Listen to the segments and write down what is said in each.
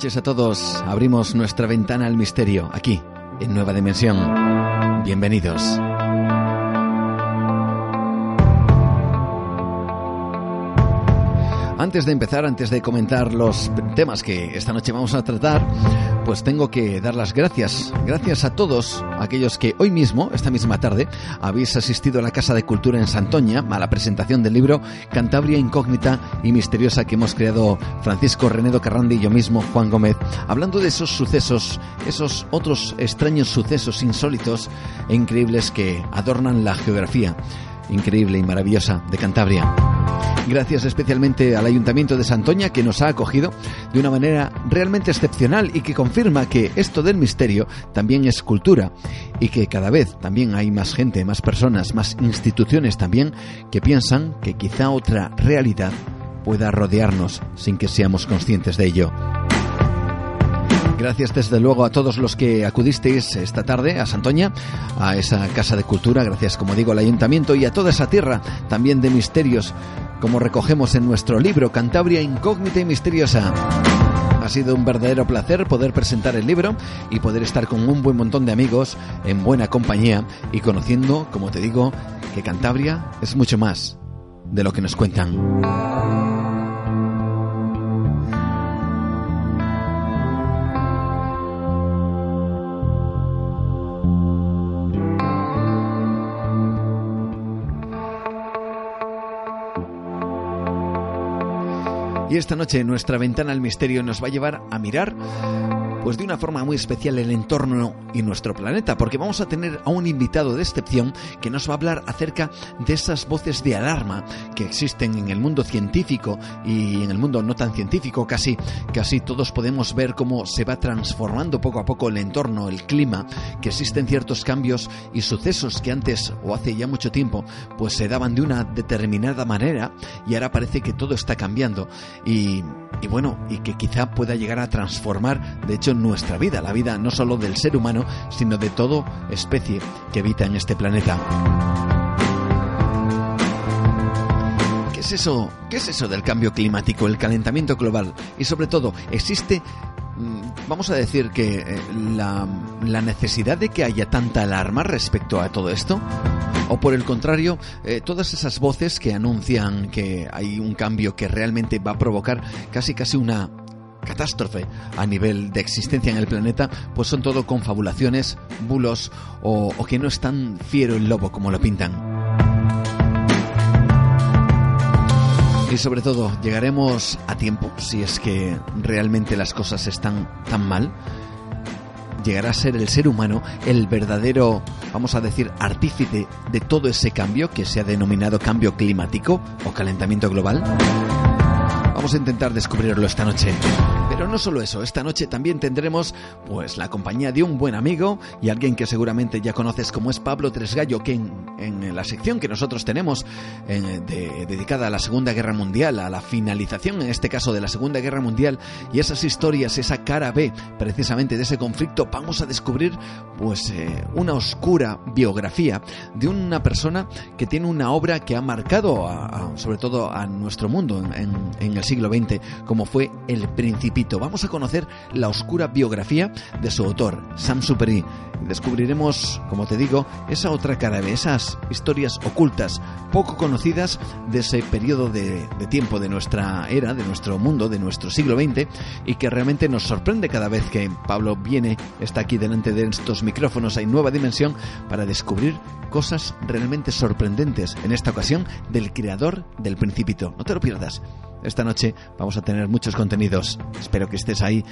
Noches a todos. Abrimos nuestra ventana al misterio aquí, en Nueva Dimensión. Bienvenidos. Antes de empezar, antes de comentar los temas que esta noche vamos a tratar, pues tengo que dar las gracias. Gracias a todos aquellos que hoy mismo, esta misma tarde, habéis asistido a la Casa de Cultura en Santoña a la presentación del libro Cantabria Incógnita y Misteriosa que hemos creado Francisco Renedo Carrandi y yo mismo, Juan Gómez, hablando de esos sucesos, esos otros extraños sucesos insólitos e increíbles que adornan la geografía increíble y maravillosa de Cantabria. Gracias especialmente al Ayuntamiento de Santoña que nos ha acogido de una manera realmente excepcional y que confirma que esto del misterio también es cultura y que cada vez también hay más gente, más personas, más instituciones también que piensan que quizá otra realidad pueda rodearnos sin que seamos conscientes de ello. Gracias desde luego a todos los que acudisteis esta tarde a Santoña, a esa Casa de Cultura, gracias como digo al Ayuntamiento y a toda esa tierra también de misterios, como recogemos en nuestro libro Cantabria Incógnita y Misteriosa. Ha sido un verdadero placer poder presentar el libro y poder estar con un buen montón de amigos en buena compañía y conociendo, como te digo, que Cantabria es mucho más de lo que nos cuentan. Y esta noche nuestra ventana al misterio nos va a llevar a mirar pues de una forma muy especial el entorno y nuestro planeta, porque vamos a tener a un invitado de excepción que nos va a hablar acerca de esas voces de alarma que existen en el mundo científico y en el mundo no tan científico, casi casi todos podemos ver cómo se va transformando poco a poco el entorno, el clima, que existen ciertos cambios y sucesos que antes o hace ya mucho tiempo pues se daban de una determinada manera y ahora parece que todo está cambiando. Y, y bueno, y que quizá pueda llegar a transformar, de hecho, nuestra vida, la vida no solo del ser humano, sino de toda especie que habita en este planeta. ¿Qué es eso? ¿Qué es eso del cambio climático, el calentamiento global? Y sobre todo, ¿existe vamos a decir que la, la, necesidad de que haya tanta alarma respecto a todo esto? O por el contrario, eh, todas esas voces que anuncian que hay un cambio que realmente va a provocar casi casi una catástrofe a nivel de existencia en el planeta, pues son todo confabulaciones, bulos o, que no es tan fiero el lobo como lo pintan. Y sobre todo, llegaremos a tiempo, si es que realmente las cosas están tan mal. Llegará a ser el ser humano el verdadero, vamos a decir, artífice de todo ese cambio que se ha denominado cambio climático o calentamiento global. Vamos a intentar descubrirlo esta noche. Pero no solo eso, esta noche también tendremos pues la compañía de un buen amigo y alguien que seguramente ya conoces como es Pablo Tresgallo, que en, la sección que nosotros tenemos dedicada a la Segunda Guerra Mundial, a la finalización en este caso de la Segunda Guerra Mundial y esas historias, esa cara B precisamente de ese conflicto, vamos a descubrir pues eh, una oscura biografía de una persona que tiene una obra que ha marcado sobre todo a nuestro mundo en, en el siglo XX, como fue El Principito. Vamos a conocer la oscura biografía de su autor, Sam Superi. Descubriremos, como te digo, esa otra cara de esas historias ocultas, poco conocidas de ese periodo de, de tiempo de nuestra era, de nuestro mundo, de nuestro siglo XX, y que realmente nos sorprende cada vez que Pablo viene, está aquí delante de estos micrófonos en Nueva Dimensión para descubrir cosas realmente sorprendentes, en esta ocasión del creador del Principito. No te lo pierdas. Esta noche vamos a tener muchos contenidos. Espero que estés ahí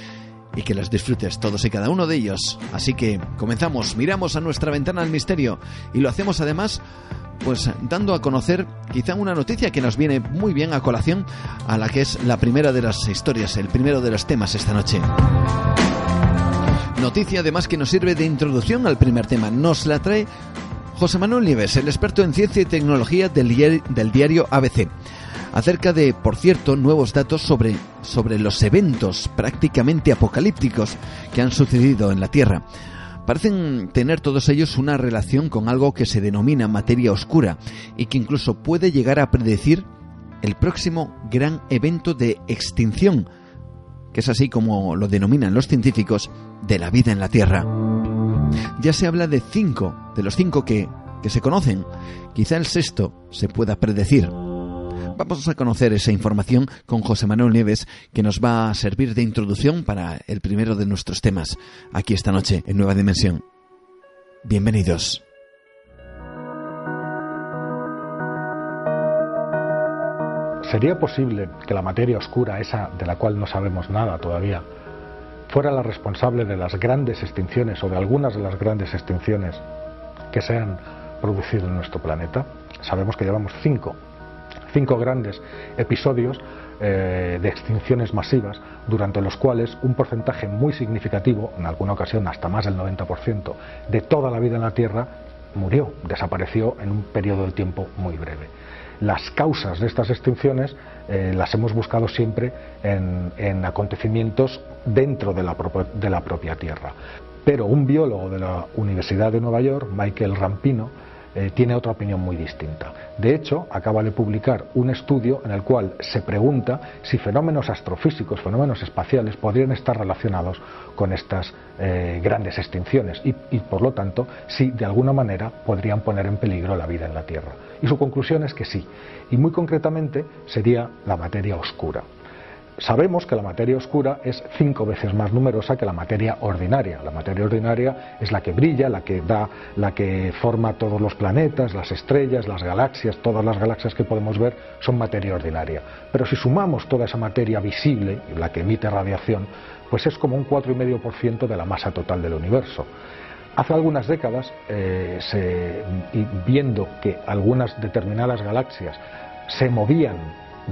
y que los disfrutes todos y cada uno de ellos. Así que comenzamos, miramos a nuestra ventana al misterio y lo hacemos además pues dando a conocer quizá una noticia que nos viene muy bien a colación a la que es la primera de las historias, el primero de los temas esta noche. Noticia además que nos sirve de introducción al primer tema. Nos la trae José Manuel Nieves, el experto en ciencia y tecnología del, diario ABC acerca de, por cierto, nuevos datos sobre, sobre los eventos prácticamente apocalípticos que han sucedido en la Tierra. Parecen tener todos ellos una relación con algo que se denomina materia oscura y que incluso puede llegar a predecir el próximo gran evento de extinción, que es así como lo denominan los científicos, de la vida en la Tierra. Ya se habla de cinco, de los cinco que, que se conocen. Quizá el sexto se pueda predecir. Vamos a conocer esa información con José Manuel Nieves, que nos va a servir de introducción para el primero de nuestros temas aquí esta noche en Nueva Dimensión. Bienvenidos. ¿Sería posible que la materia oscura, esa de la cual no sabemos nada todavía, fuera la responsable de las grandes extinciones o de algunas de las grandes extinciones que se han producido en nuestro planeta? Sabemos que llevamos cinco cinco grandes episodios eh, de extinciones masivas, durante los cuales un porcentaje muy significativo, en alguna ocasión hasta más del 90%, de toda la vida en la Tierra murió, desapareció en un periodo de tiempo muy breve. Las causas de estas extinciones eh, las hemos buscado siempre en, acontecimientos dentro de la, de la propia Tierra. Pero un biólogo de la Universidad de Nueva York, Michael Rampino, eh, tiene otra opinión muy distinta. De hecho, acaba de publicar un estudio en el cual se pregunta si fenómenos astrofísicos, fenómenos espaciales, podrían estar relacionados con estas eh, grandes extinciones y, y, por lo tanto, si de alguna manera podrían poner en peligro la vida en la Tierra. Y su conclusión es que sí. Y muy concretamente sería la materia oscura. Sabemos que la materia oscura es cinco veces más numerosa que la materia ordinaria. La materia ordinaria es la que brilla, la que da, la que forma todos los planetas, las estrellas, las galaxias, todas las galaxias que podemos ver son materia ordinaria. Pero si sumamos toda esa materia visible, la que emite radiación, pues es como un 4,5% de la masa total del universo. Hace algunas décadas, eh, viendo que algunas determinadas galaxias se movían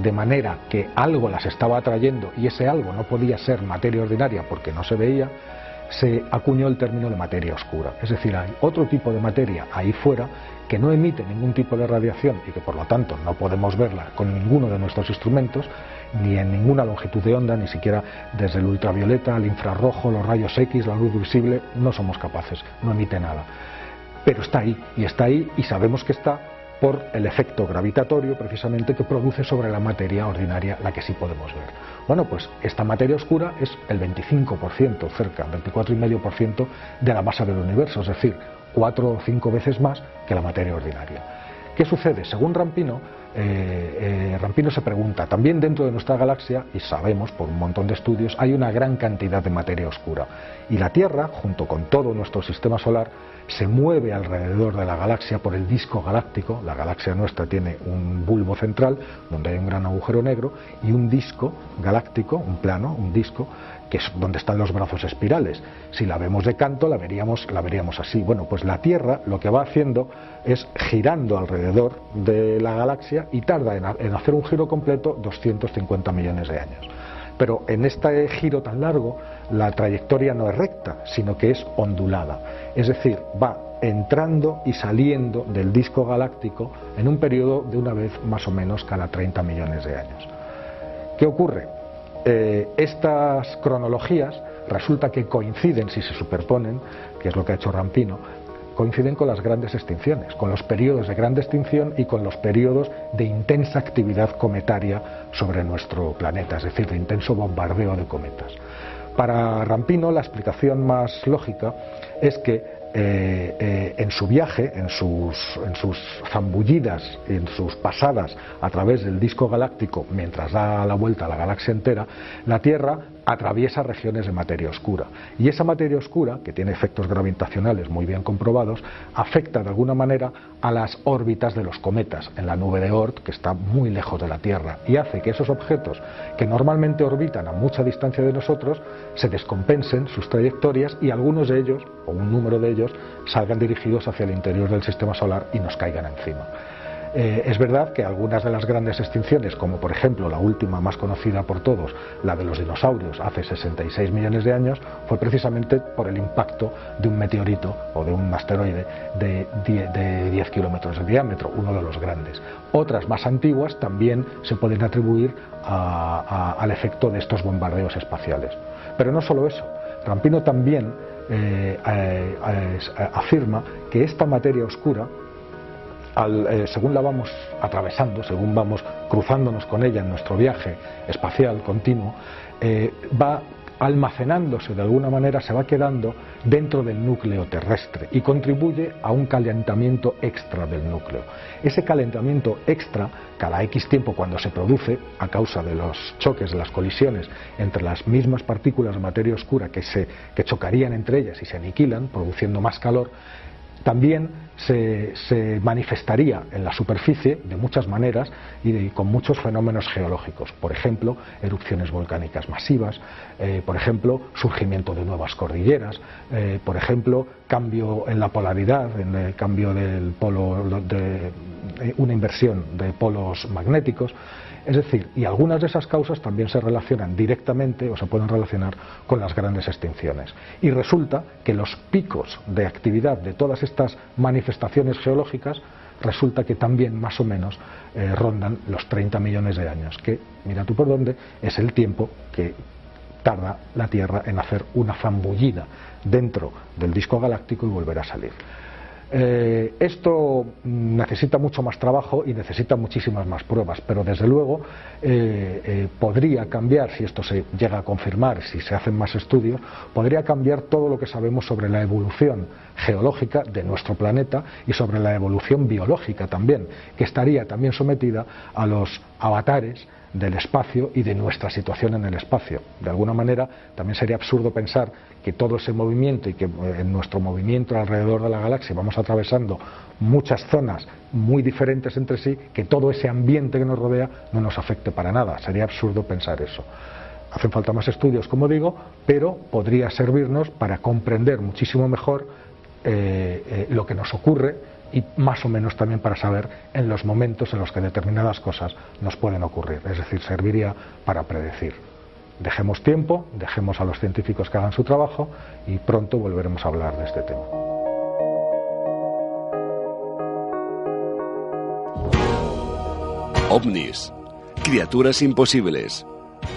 de manera que algo las estaba atrayendo y ese algo no podía ser materia ordinaria porque no se veía, se acuñó el término de materia oscura. Es decir, hay otro tipo de materia ahí fuera que no emite ningún tipo de radiación y que por lo tanto no podemos verla con ninguno de nuestros instrumentos, ni en ninguna longitud de onda, ni siquiera desde el ultravioleta, el infrarrojo, los rayos X, la luz visible, no somos capaces, no emite nada. Pero está ahí, y está ahí, y sabemos que está por el efecto gravitatorio precisamente que produce sobre la materia ordinaria, la que sí podemos ver. Bueno, pues esta materia oscura es el 25%, cerca, 24,5% de la masa del universo, es decir, cuatro o cinco veces más que la materia ordinaria. ¿Qué sucede? Según Rampino, eh, eh, Rampino se pregunta, también dentro de nuestra galaxia, y sabemos por un montón de estudios, hay una gran cantidad de materia oscura. Y la Tierra, junto con todo nuestro sistema solar, se mueve alrededor de la galaxia por el disco galáctico. La galaxia nuestra tiene un bulbo central donde hay un gran agujero negro y un disco galáctico, un plano, un disco que es donde están los brazos espirales. Si la vemos de canto, la veríamos, la veríamos así. Bueno, pues la Tierra lo que va haciendo es girando alrededor de la galaxia y tarda en, en hacer un giro completo 250 millones de años. Pero en este giro tan largo, la trayectoria no es recta, sino que es ondulada. Es decir, va entrando y saliendo del disco galáctico en un periodo de una vez más o menos cada 30 millones de años. ¿Qué ocurre? Eh, estas cronologías resulta que coinciden, si se superponen, que es lo que ha hecho Rampino, coinciden con las grandes extinciones, con los periodos de gran extinción y con los periodos de intensa actividad cometaria sobre nuestro planeta, es decir, de intenso bombardeo de cometas. Para Rampino la explicación más lógica es que eh, eh, en su viaje, en sus, en sus zambullidas, en sus pasadas a través del disco galáctico, mientras da la vuelta a la galaxia entera, la Tierra atraviesa regiones de materia oscura. Y esa materia oscura, que tiene efectos gravitacionales muy bien comprobados, afecta de alguna manera a las órbitas de los cometas en la nube de Oort, que está muy lejos de la Tierra, y hace que esos objetos que normalmente orbitan a mucha distancia de nosotros se descompensen sus trayectorias y algunos de ellos, o un número de ellos, salgan dirigidos hacia el interior del sistema solar y nos caigan encima. Eh, es verdad que algunas de las grandes extinciones, como por ejemplo la última más conocida por todos, la de los dinosaurios hace 66 millones de años, fue precisamente por el impacto de un meteorito o de un asteroide de 10, kilómetros de diámetro, uno de los grandes. Otras más antiguas también se pueden atribuir al efecto de estos bombardeos espaciales. Pero no solo eso, Rampino también eh, eh, afirma que esta materia oscura eh, según la vamos atravesando, según vamos cruzándonos con ella en nuestro viaje espacial continuo, eh, va almacenándose de alguna manera, se va quedando dentro del núcleo terrestre y contribuye a un calentamiento extra del núcleo. Ese calentamiento extra, cada X tiempo cuando se produce, a causa de los choques, de las colisiones entre las mismas partículas de materia oscura que, se, que chocarían entre ellas y se aniquilan, produciendo más calor, también se, manifestaría en la superficie de muchas maneras y con muchos fenómenos geológicos, por ejemplo, erupciones volcánicas masivas, eh, por ejemplo, surgimiento de nuevas cordilleras, eh, por ejemplo, cambio en la polaridad, en el cambio del polo de una inversión de polos magnéticos. Es decir, y algunas de esas causas también se relacionan directamente o se pueden relacionar con las grandes extinciones. Y resulta que los picos de actividad de todas estas manifestaciones geológicas resulta que también más o menos eh, rondan los 30 millones de años, que, mira tú por dónde, es el tiempo que tarda la Tierra en hacer una zambullida dentro del disco galáctico y volver a salir. Eh, esto necesita mucho más trabajo y necesita muchísimas más pruebas, pero desde luego eh, eh, podría cambiar, si esto se llega a confirmar, si se hacen más estudios, podría cambiar todo lo que sabemos sobre la evolución geológica de nuestro planeta y sobre la evolución biológica también, que estaría también sometida a los avatares del espacio y de nuestra situación en el espacio. De alguna manera, también sería absurdo pensar que todo ese movimiento y que eh, en nuestro movimiento alrededor de la galaxia vamos atravesando muchas zonas muy diferentes entre sí, que todo ese ambiente que nos rodea no nos afecte para nada. Sería absurdo pensar eso. Hacen falta más estudios, como digo, pero podría servirnos para comprender muchísimo mejor eh, eh, lo que nos ocurre y más o menos también para saber en los momentos en los que determinadas cosas nos pueden ocurrir. Es decir, serviría para predecir. Dejemos tiempo, dejemos a los científicos que hagan su trabajo y pronto volveremos a hablar de este tema. OVNIS, criaturas imposibles,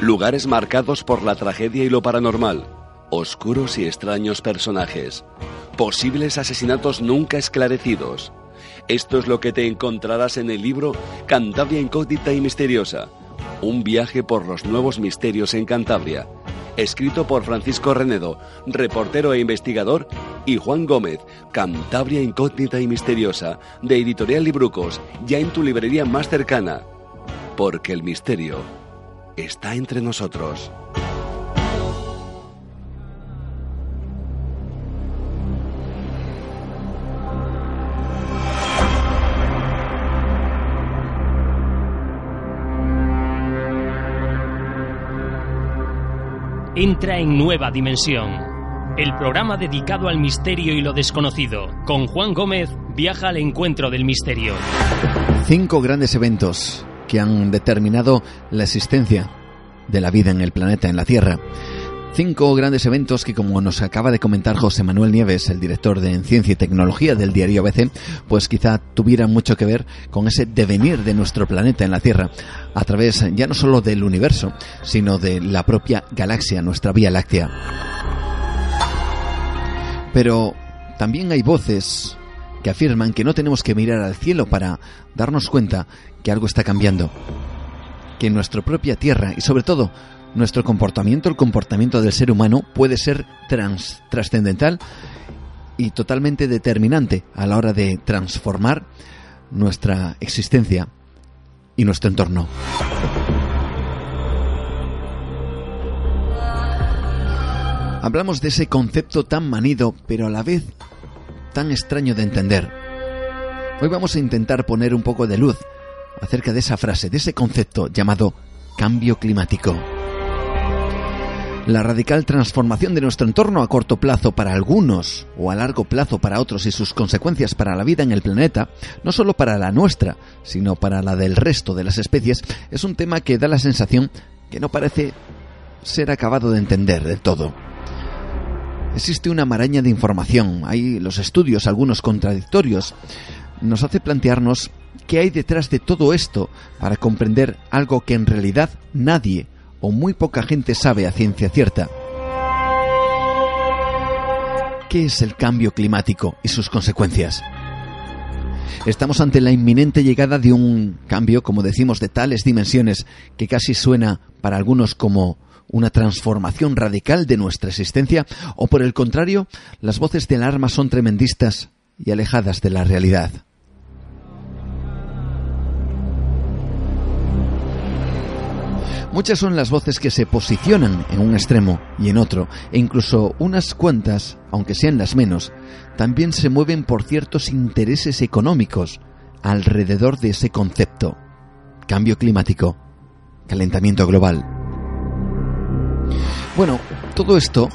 lugares marcados por la tragedia y lo paranormal, oscuros y extraños personajes posibles asesinatos nunca esclarecidos. Esto es lo que te encontrarás en el libro Cantabria incógnita y misteriosa, un viaje por los nuevos misterios en Cantabria, escrito por Francisco Renedo, reportero e investigador, y Juan Gómez, Cantabria Incógnita y Misteriosa, de Editorial Librucos, ya en tu librería más cercana. Porque el misterio está entre nosotros. Entra en Nueva Dimensión. El programa dedicado al misterio y lo desconocido. Con Juan Gómez viaja al encuentro del misterio. Cinco grandes eventos que han determinado la existencia de la vida en el planeta, en la Tierra. Cinco grandes eventos que, como nos acaba de comentar José Manuel Nieves, el director de Ciencia y Tecnología del diario ABC, pues quizá tuvieran mucho que ver con ese devenir de nuestro planeta en la Tierra, a través ya no solo del universo, sino de la propia galaxia, nuestra Vía Láctea. Pero también hay voces que afirman que no tenemos que mirar al cielo para darnos cuenta que algo está cambiando, que nuestra propia Tierra y sobre todo nuestro comportamiento, el comportamiento del ser humano, puede ser trascendental y totalmente determinante a la hora de transformar nuestra existencia y nuestro entorno. Hablamos de ese concepto tan manido, pero a la vez tan extraño de entender. Hoy vamos a intentar poner un poco de luz acerca de esa frase, de ese concepto llamado cambio climático. La radical transformación de nuestro entorno a corto plazo para algunos o a largo plazo para otros y sus consecuencias para la vida en el planeta, no solo para la nuestra, sino para la del resto de las especies, es un tema que da la sensación que no parece ser acabado de entender del todo. Existe una maraña de información, hay los estudios, algunos contradictorios, nos hace plantearnos qué hay detrás de todo esto para comprender algo que en realidad nadie o muy poca gente sabe a ciencia cierta. ¿Qué es el cambio climático y sus consecuencias? Estamos ante la inminente llegada de un cambio, como decimos, de tales dimensiones que casi suena para algunos como una transformación radical de nuestra existencia, o por el contrario, las voces de alarma son tremendistas y alejadas de la realidad. Muchas son las voces que se posicionan en un extremo y en otro, e incluso unas cuantas, aunque sean las menos, también se mueven por ciertos intereses económicos alrededor de ese concepto. Cambio climático, calentamiento global. Bueno, todo esto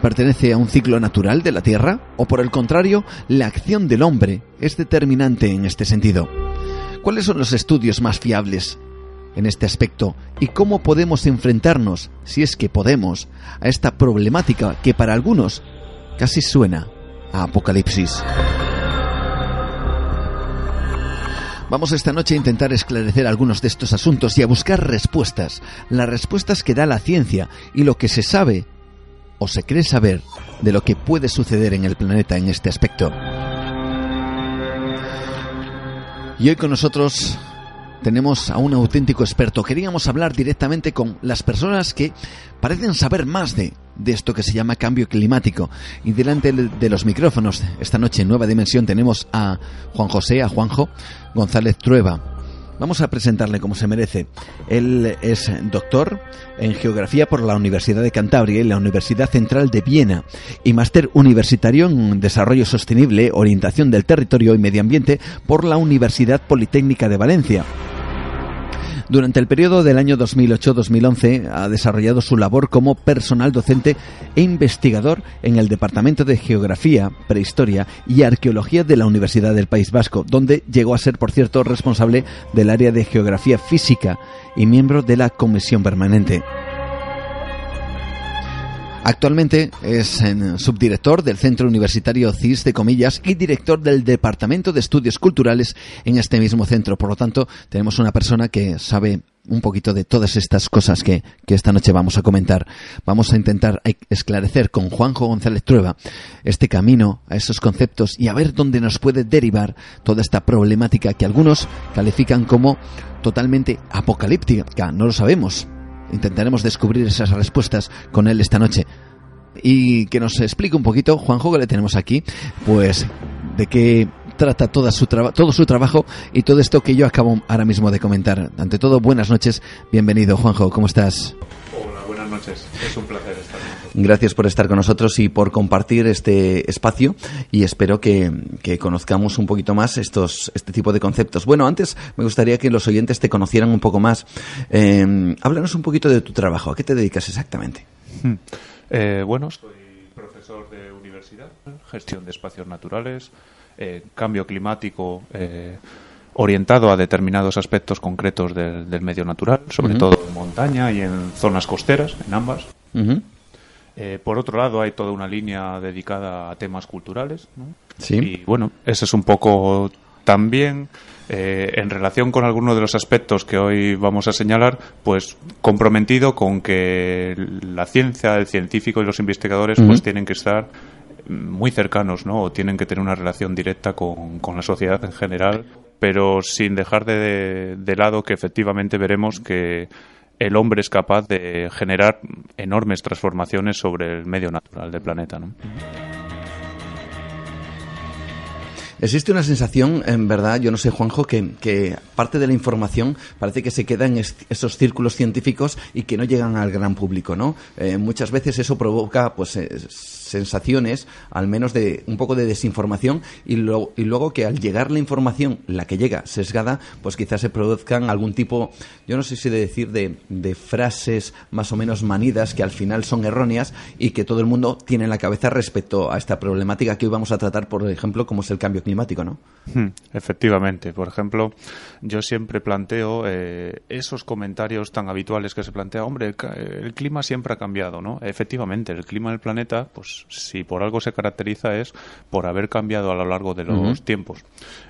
pertenece a un ciclo natural de la Tierra o por el contrario, la acción del hombre es determinante en este sentido. ¿Cuáles son los estudios más fiables en este aspecto y cómo podemos enfrentarnos, si es que podemos, a esta problemática que para algunos casi suena a apocalipsis. Vamos esta noche a intentar esclarecer algunos de estos asuntos y a buscar respuestas, las respuestas que da la ciencia y lo que se sabe o se cree saber de lo que puede suceder en el planeta en este aspecto. Y hoy con nosotros tenemos a un auténtico experto. Queríamos hablar directamente con las personas que parecen saber más de, de esto que se llama cambio climático. Y delante de los micrófonos, esta noche en Nueva Dimensión tenemos a Juan José, a Juanjo González Trueba. Vamos a presentarle como se merece. Él es doctor en geografía por la Universidad de Cantabria y la Universidad Central de Viena y máster universitario en desarrollo sostenible, orientación del territorio y medio ambiente por la Universidad Politécnica de Valencia. Durante el periodo del año 2008-2011 ha desarrollado su labor como personal docente e investigador en el Departamento de Geografía, Prehistoria y Arqueología de la Universidad del País Vasco, donde llegó a ser, por cierto, responsable del área de Geografía Física y miembro de la Comisión Permanente. Actualmente es subdirector del Centro Universitario CIS de Comillas y director del Departamento de Estudios Culturales en este mismo centro. Por lo tanto, tenemos una persona que sabe un poquito de todas estas cosas que, que, esta noche vamos a comentar. Vamos a intentar esclarecer con Juanjo González Trueba este camino a esos conceptos y a ver dónde nos puede derivar toda esta problemática que algunos califican como totalmente apocalíptica. No lo sabemos intentaremos descubrir esas respuestas con él esta noche. Y que nos explique un poquito, Juanjo, que le tenemos aquí, pues de qué trata toda su todo su trabajo y todo esto que yo acabo ahora mismo de comentar. Ante todo, buenas noches, bienvenido Juanjo, ¿cómo estás? Hola, buenas noches, es un placer estar Gracias por estar con nosotros y por compartir este espacio y espero que, conozcamos un poquito más estos, este tipo de conceptos. Bueno, antes me gustaría que los oyentes te conocieran un poco más. Eh, háblanos un poquito de tu trabajo. ¿A qué te dedicas exactamente? Hmm. Eh, bueno, soy profesor de universidad, gestión de espacios naturales, eh, cambio climático orientado a determinados aspectos concretos del, medio natural, sobre todo en montaña y en zonas costeras, en ambas. Eh, por otro lado, hay toda una línea dedicada a temas culturales. Sí. Y bueno, ese es un poco también eh, en relación con algunos de los aspectos que hoy vamos a señalar, pues comprometido con que la ciencia, el científico y los investigadores pues tienen que estar muy cercanos, ¿no? O tienen que tener una relación directa con, con la sociedad en general, pero sin dejar de, de lado que efectivamente veremos que el hombre es capaz de generar enormes transformaciones sobre el medio natural del planeta. ¿no? Existe una sensación, en verdad, yo no sé, Juanjo, que, que parte de la información parece que se queda en esos círculos científicos y que no llegan al gran público, ¿no? Eh, muchas veces eso provoca, pues, sensaciones, al menos de un poco de desinformación, y, y luego que al llegar la información, la que llega sesgada, pues quizás se produzcan algún tipo, yo no sé si de decir, de, de frases más o menos manidas que al final son erróneas y que todo el mundo tiene en la cabeza respecto a esta problemática que hoy vamos a tratar, por ejemplo, como es el cambio climático, ¿no? Hmm, efectivamente. Por ejemplo, yo siempre planteo eh, esos comentarios tan habituales que se plantea, hombre, el, el, clima siempre ha cambiado, ¿no? Efectivamente, el clima del planeta, pues si por algo se caracteriza es por haber cambiado a lo largo de los tiempos.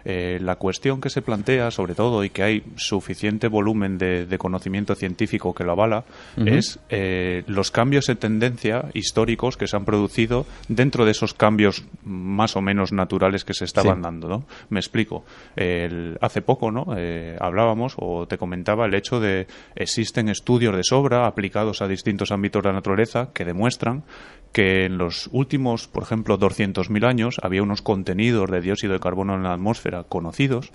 Eh, la cuestión que se plantea, sobre todo, y que hay suficiente volumen de, conocimiento científico que lo avala, es eh, los cambios de tendencia históricos que se han producido dentro de esos cambios más o menos naturales que se estaban dando. ¿no? Me explico. hace poco ¿no? Eh, hablábamos o te comentaba el hecho de existen estudios de sobra aplicados a distintos ámbitos de la naturaleza que demuestran que en los últimos, por ejemplo, 200.000 años había unos contenidos de dióxido de carbono en la atmósfera conocidos.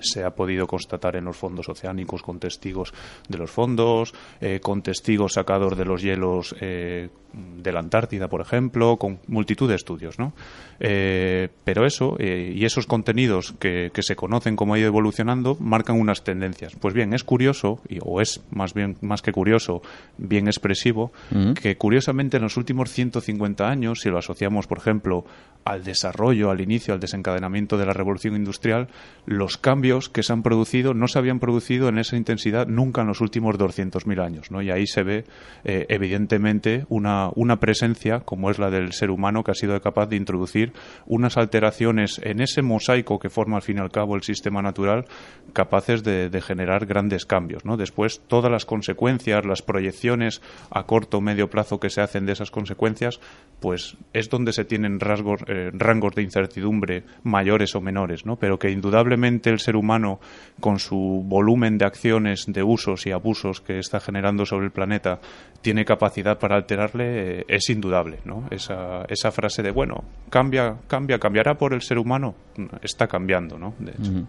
Se ha podido constatar en los fondos oceánicos con testigos de los fondos, eh, con testigos sacados de los hielos eh, de la Antártida, por ejemplo, con multitud de estudios, ¿no? Eh, pero eso y esos contenidos que, se conocen como ha ido evolucionando marcan unas tendencias. Pues bien, es curioso, y, o es más bien más que curioso, bien expresivo, que curiosamente en los últimos 150 años, si lo asociamos, por ejemplo, al desarrollo, al inicio, al desencadenamiento de la revolución industrial, los cambios que se han producido no se habían producido en esa intensidad nunca en los últimos 200.000 años. ¿no? Y ahí se ve, eh, evidentemente, una, una presencia, como es la del ser humano, que ha sido capaz de introducir unas alteraciones en ese mosaico que forma, al fin y al cabo, el sistema natural, capaces de, generar grandes cambios. ¿no? Después, todas las consecuencias, las proyecciones a corto o medio plazo que se hacen de esas consecuencias, pues es donde se tienen rasgos eh, rangos de incertidumbre mayores o menores, ¿no? Pero que indudablemente el ser humano, con su volumen de acciones, de usos y abusos que está generando sobre el planeta, tiene capacidad para alterarle, eh, es indudable, ¿no? Esa, esa frase de, bueno, cambia, cambia, cambiará por el ser humano, está cambiando, ¿no? De hecho.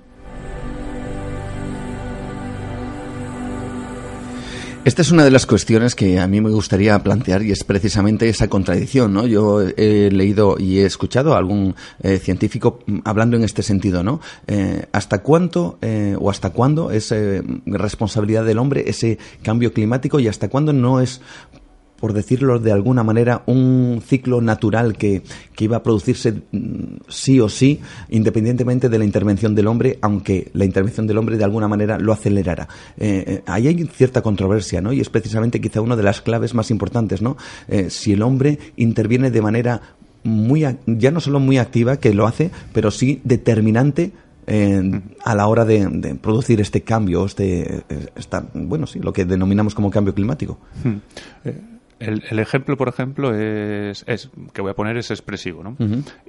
Esta es una de las cuestiones que a mí me gustaría plantear y es precisamente esa contradicción, ¿no? Yo he leído y he escuchado a algún eh, científico hablando en este sentido, ¿no? Eh, ¿Hasta cuánto eh, o hasta cuándo es responsabilidad del hombre ese cambio climático y hasta cuándo no es por decirlo de alguna manera, un ciclo natural que, iba a producirse mm, sí o sí, independientemente de la intervención del hombre, aunque la intervención del hombre de alguna manera lo acelerara. Eh, eh, ahí hay cierta controversia, ¿no? Y es precisamente quizá una de las claves más importantes, ¿no? Eh, si el hombre interviene de manera muy, ya no solo muy activa, que lo hace, pero sí determinante a la hora de, producir este cambio, este, esta, bueno, sí, lo que denominamos como cambio climático. El, ejemplo, por ejemplo, es, que voy a poner es expresivo. ¿no?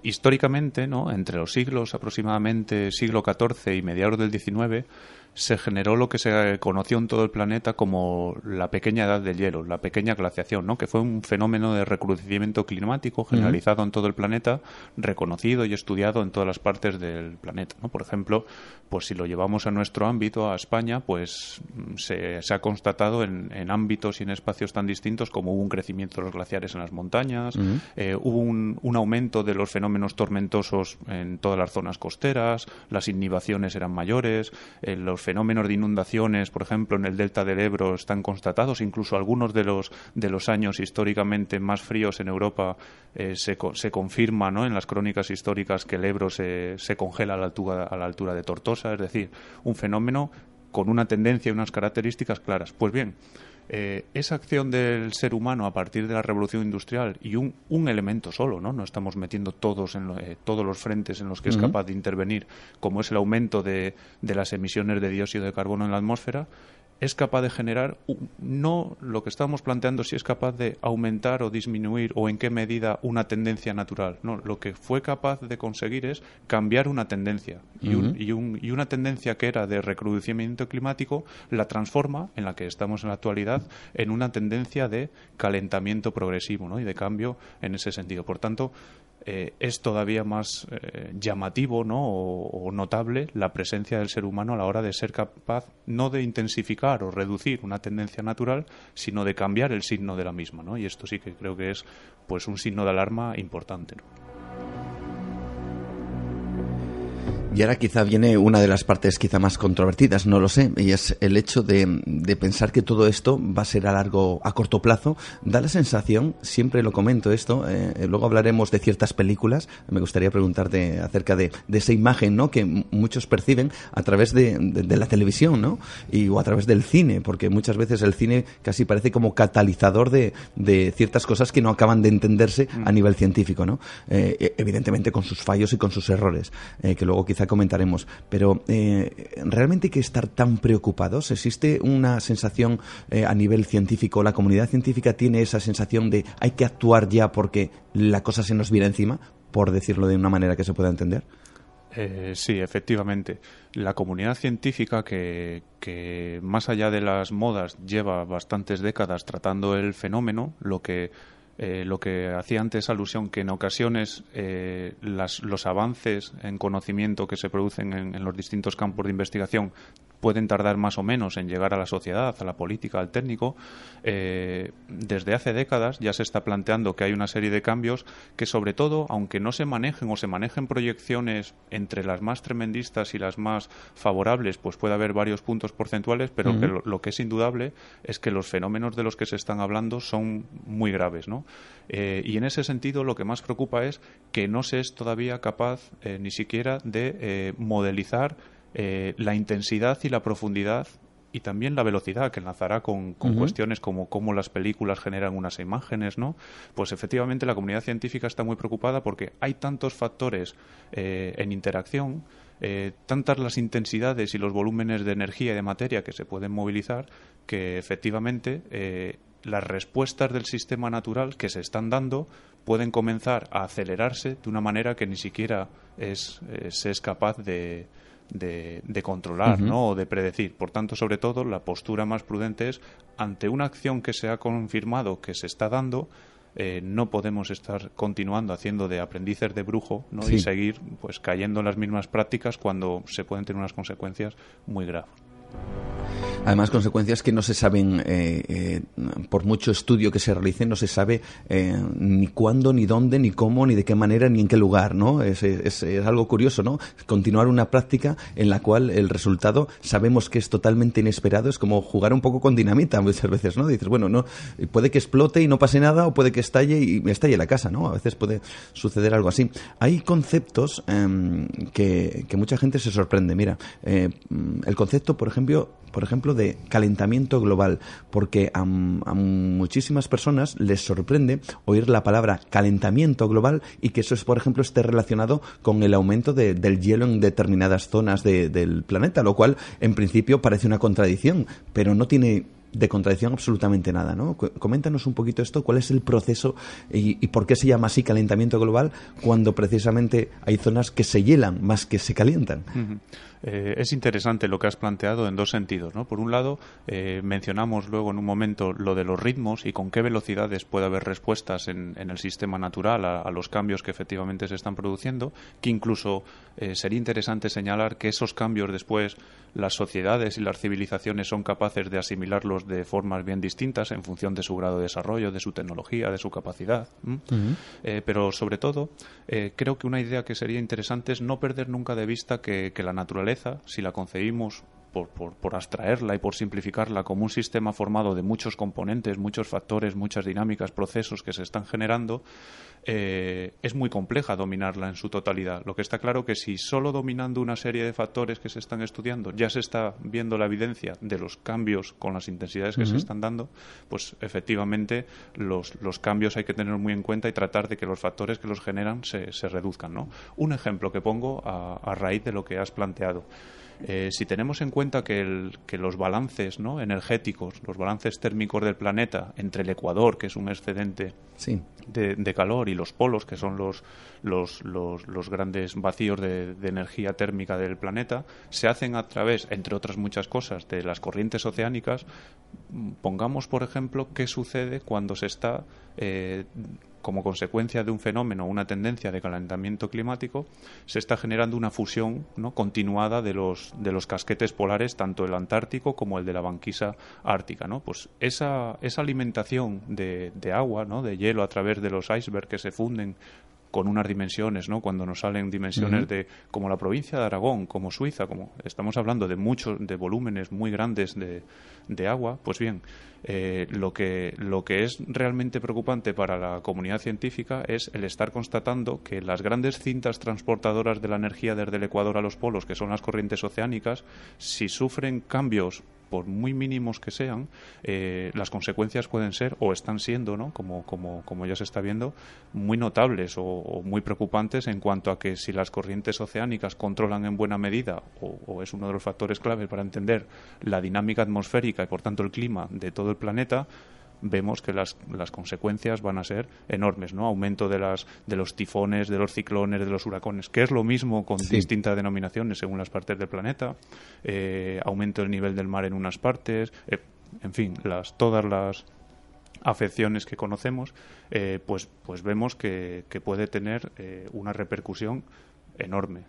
Históricamente, ¿no? entre los siglos aproximadamente siglo XIV y mediados del XIX, se generó lo que se conoció en todo el planeta como la pequeña edad del hielo, la pequeña glaciación, ¿no? que fue un fenómeno de recrudecimiento climático generalizado en todo el planeta, reconocido y estudiado en todas las partes del planeta. ¿no? Por ejemplo, pues si lo llevamos a nuestro ámbito, a España, pues se, ha constatado en, ámbitos y en espacios tan distintos como hubo un crecimiento de los glaciares en las montañas, eh, hubo un, aumento de los fenómenos tormentosos en todas las zonas costeras, las inhibiciones eran mayores, eh, los fenómenos de inundaciones, por ejemplo, en el delta del Ebro están constatados, incluso algunos de los, de los años históricamente más fríos en Europa eh, se, se confirma ¿no? en las crónicas históricas que el Ebro se, se congela a la, altura, a la altura de Tortosa, es decir, un fenómeno con una tendencia y unas características claras. Pues bien, eh, esa acción del ser humano a partir de la revolución industrial y un, un elemento solo, ¿no? No estamos metiendo todos en eh, todos los frentes en los que es capaz de intervenir, como es el aumento de, de las emisiones de dióxido de carbono en la atmósfera, es capaz de generar, no lo que estamos planteando si es capaz de aumentar o disminuir o en qué medida una tendencia natural. No, lo que fue capaz de conseguir es cambiar una tendencia. Y, y, y una tendencia que era de recrudecimiento climático la transforma, en la que estamos en la actualidad, en una tendencia de calentamiento progresivo ¿no? y de cambio en ese sentido. Por tanto, eh, es todavía más eh, llamativo ¿no? O, notable la presencia del ser humano a la hora de ser capaz no de intensificar o reducir una tendencia natural, sino de cambiar el signo de la misma. ¿no? Y esto sí que creo que es pues un signo de alarma importante. Y ahora quizá viene una de las partes quizá más controvertidas, no lo sé, y es el hecho de, pensar que todo esto va a ser a largo, a corto plazo. Da la sensación, siempre lo comento esto, eh, luego hablaremos de ciertas películas, me gustaría preguntarte acerca de, esa imagen ¿no? que muchos perciben a través de, la televisión ¿no? y, o a través del cine, porque muchas veces el cine casi parece como catalizador de, ciertas cosas que no acaban de entenderse a mm. nivel científico, ¿no? Eh, evidentemente con sus fallos y con sus errores, eh, que luego quizá comentaremos. Pero eh, ¿realmente hay que estar tan preocupados? ¿Existe una sensación eh, a nivel científico? ¿La comunidad científica tiene esa sensación de hay que actuar ya porque la cosa se nos viene encima? Por decirlo de una manera que se pueda entender. Eh, sí, efectivamente. La comunidad científica que, que, más allá de las modas, lleva bastantes décadas tratando el fenómeno, lo que eh, lo que hacía antes alusión que en ocasiones eh, los avances en conocimiento que se producen en, los distintos campos de investigación pueden tardar más o menos en llegar a la sociedad, a la política, al técnico. Eh, desde hace décadas ya se está planteando que hay una serie de cambios que, sobre todo, aunque no se manejen o se manejen proyecciones entre las más tremendistas y las más favorables, pues puede haber varios puntos porcentuales, pero que lo, que es indudable es que los fenómenos de los que se están hablando son muy graves, ¿no? Eh, y en ese sentido, lo que más preocupa es que no se es todavía capaz eh, ni siquiera de modelizar eh, la intensidad y la profundidad y también la velocidad que enlazará con, cuestiones como cómo las películas generan unas imágenes, ¿no? Pues efectivamente la comunidad científica está muy preocupada porque hay tantos factores eh, en interacción, eh, tantas las intensidades y los volúmenes de energía y de materia que se pueden movilizar, que efectivamente las respuestas del sistema natural que se están dando pueden comenzar a acelerarse de una manera que ni siquiera es, se es capaz de, de, controlar ¿no? o de predecir. Por tanto, sobre todo, la postura más prudente es ante una acción que se ha confirmado que se está dando, eh, no podemos estar continuando haciendo de aprendices de brujo ¿no? y seguir pues cayendo en las mismas prácticas cuando se pueden tener unas consecuencias muy graves. Además, consecuencias que no se saben, eh, eh, por mucho estudio que se realice, no se sabe eh, ni cuándo, ni dónde, ni cómo, ni de qué manera, ni en qué lugar, ¿no? Es, es, algo curioso, ¿no? Continuar una práctica en la cual el resultado sabemos que es totalmente inesperado, es como jugar un poco con dinamita muchas veces, ¿no? Dices, bueno, no, puede que explote y no pase nada, o puede que estalle y estalle la casa, ¿no? A veces puede suceder algo así. Hay conceptos em, que, que, mucha gente se sorprende. Mira, el concepto, por ejemplo, por ejemplo, de calentamiento global, porque a, muchísimas personas les sorprende oír la palabra calentamiento global y que eso, es, por ejemplo, esté relacionado con el aumento del hielo en determinadas zonas del planeta, lo cual, en principio, parece una contradicción, pero no tiene de contradicción absolutamente nada, ¿no? Coméntanos un poquito esto, cuál es el proceso y, por qué se llama así calentamiento global cuando precisamente hay zonas que se hielan más que se calientan. Eh, es interesante lo que has planteado en dos sentidos. ¿no? Por un lado, eh, mencionamos luego en un momento lo de los ritmos y con qué velocidades puede haber respuestas en, el sistema natural a, los cambios que efectivamente se están produciendo, que incluso eh, sería interesante señalar que esos cambios después las sociedades y las civilizaciones son capaces de asimilarlos de formas bien distintas en función de su grado de desarrollo, de su tecnología, de su capacidad. pero sobre todo, creo que una idea que sería interesante es no perder nunca de vista que la naturaleza si la concebimos por, por, abstraerla y por simplificarla como un sistema formado de muchos componentes, muchos factores, muchas dinámicas, procesos que se están generando, eh, es muy compleja dominarla en su totalidad. Lo que está claro que si solo dominando una serie de factores que se están estudiando ya se está viendo la evidencia de los cambios con las intensidades que se están dando, pues efectivamente los, los, cambios hay que tener muy en cuenta y tratar de que los factores que los generan se, se reduzcan. ¿no? Un ejemplo que pongo a, a raíz de lo que has planteado. Eh, si tenemos en cuenta que, los balances ¿no? energéticos, los balances térmicos del planeta entre el Ecuador, que es un excedente de, calor, y los polos, que son los, los, los, grandes vacíos de, energía térmica del planeta, se hacen a través, entre otras muchas cosas, de las corrientes oceánicas, pongamos, por ejemplo, qué sucede cuando se está eh, como consecuencia de un fenómeno, una tendencia de calentamiento climático, se está generando una fusión ¿no? continuada de los, de los casquetes polares, tanto el antártico como el de la banquisa ártica. ¿no? Pues esa, esa alimentación de, de agua, ¿no? de hielo a través de los icebergs que se funden con unas dimensiones, ¿no? Cuando nos salen dimensiones de como la provincia de Aragón, como Suiza, como estamos hablando de muchos de volúmenes muy grandes de, de agua, pues bien, eh, lo que lo que es realmente preocupante para la comunidad científica es el estar constatando que las grandes cintas transportadoras de la energía desde el Ecuador a los polos, que son las corrientes oceánicas, si sufren cambios por muy mínimos que sean, eh, las consecuencias pueden ser o están siendo, ¿no? como, como, como ya se está viendo, muy notables o, muy preocupantes en cuanto a que si las corrientes oceánicas controlan en buena medida, o, es uno de los factores clave para entender la dinámica atmosférica y por tanto el clima de todo el planeta, vemos que las, las consecuencias van a ser enormes, ¿no? Aumento de, las, de los tifones, de los ciclones, de los huracanes, que es lo mismo con distintas denominaciones según las partes del planeta, eh, aumento del nivel del mar en unas partes, eh, en fin, las, todas las afecciones que conocemos, eh, pues, pues vemos que, que puede tener una repercusión enorme.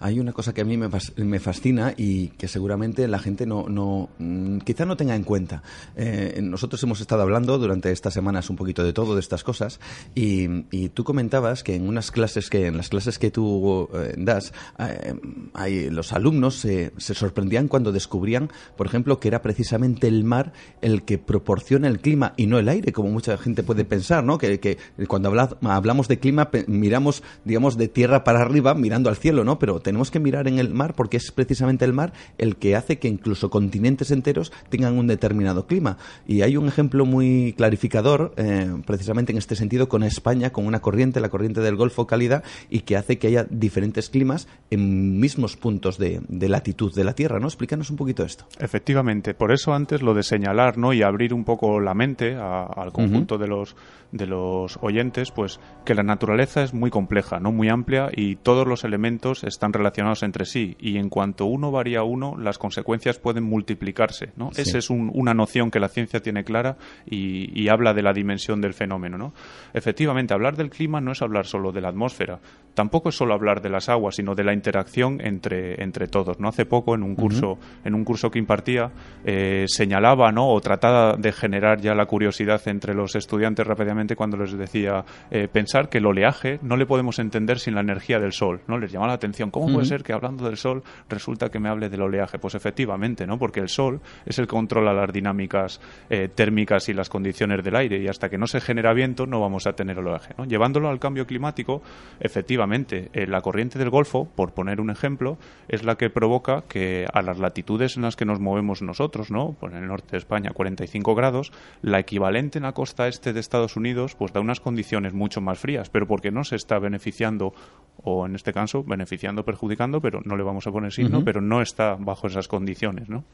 Hay una cosa que a mí me, fascina y que seguramente la gente no, no mm, quizá no tenga en cuenta. Eh, nosotros hemos estado hablando durante estas semanas un poquito de todo, de estas cosas, y, tú comentabas que en unas clases que, en las clases que tú eh, das, eh, hay, los alumnos se, sorprendían cuando descubrían, por ejemplo, que era precisamente el mar el que proporciona el clima y no el aire, como mucha gente puede pensar, ¿no? Que, que cuando hablamos de clima miramos, digamos, de tierra para arriba, mirando al cielo, ¿no? Pero tenemos que mirar en el mar porque es precisamente el mar el que hace que incluso continentes enteros tengan un determinado clima. Y hay un ejemplo muy clarificador, eh, precisamente en este sentido, con España, con una corriente, la corriente del Golfo Cálida, y que hace que haya diferentes climas en mismos puntos de, latitud de la Tierra, ¿no? Explícanos un poquito esto. Efectivamente, por eso antes lo de señalar, ¿no? Y abrir un poco la mente al conjunto de los de los oyentes, pues que la naturaleza es muy compleja, no muy amplia y todos los elementos están relacionados entre sí y en cuanto uno varía uno, las consecuencias pueden multiplicarse, ¿no? Esa es una noción que la ciencia tiene clara y, habla de la dimensión del fenómeno, ¿no? Efectivamente, hablar del clima no es hablar solo de la atmósfera, tampoco es solo hablar de las aguas, sino de la interacción entre, entre todos, ¿no? Hace poco en un curso en un curso que impartía eh, señalaba, ¿no? O trataba de generar ya la curiosidad entre los estudiantes rápidamente cuando les decía eh, pensar que el oleaje no le podemos entender sin la energía del sol, ¿no? Les llama la atención, ¿cómo puede ser que hablando del sol resulta que me hable del oleaje? Pues efectivamente, ¿no? Porque el sol es el que controla las dinámicas eh, térmicas y las condiciones del aire y hasta que no se genera viento no vamos a tener oleaje, ¿no? Llevándolo al cambio climático, efectivamente, eh, la corriente del Golfo, por poner un ejemplo, es la que provoca que a las latitudes en las que nos movemos nosotros, ¿no? Por en el norte de España, 45 grados, la equivalente en la costa este de Estados Unidos pues da unas condiciones mucho más frías, pero porque no se está beneficiando o en este caso beneficiando perjudicando, pero no le vamos a poner signo, pero no está bajo esas condiciones, ¿no?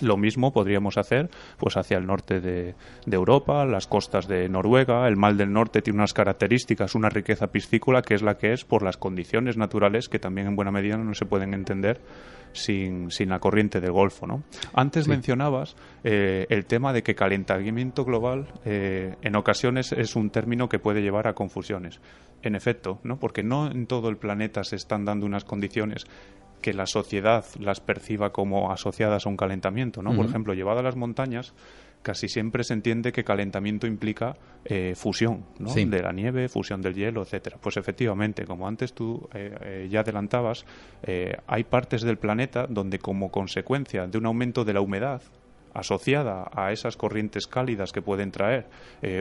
Lo mismo podríamos hacer pues hacia el norte de, Europa, las costas de Noruega. El Mal del Norte tiene unas características, una riqueza piscícola que es la que es por las condiciones naturales que también en buena medida no se pueden entender sin, la corriente del Golfo. ¿no? Antes mencionabas eh, el tema de que calentamiento global eh, en ocasiones es un término que puede llevar a confusiones. En efecto, ¿no? porque no en todo el planeta se están dando unas condiciones que la sociedad las perciba como asociadas a un calentamiento. ¿no? Por ejemplo, llevado a las montañas, casi siempre se entiende que calentamiento implica eh, fusión ¿no? de la nieve, fusión del hielo, etcétera. Pues efectivamente, como antes tú eh, eh, ya adelantabas, hay partes del planeta donde como consecuencia de un aumento de la humedad asociada a esas corrientes cálidas que pueden traer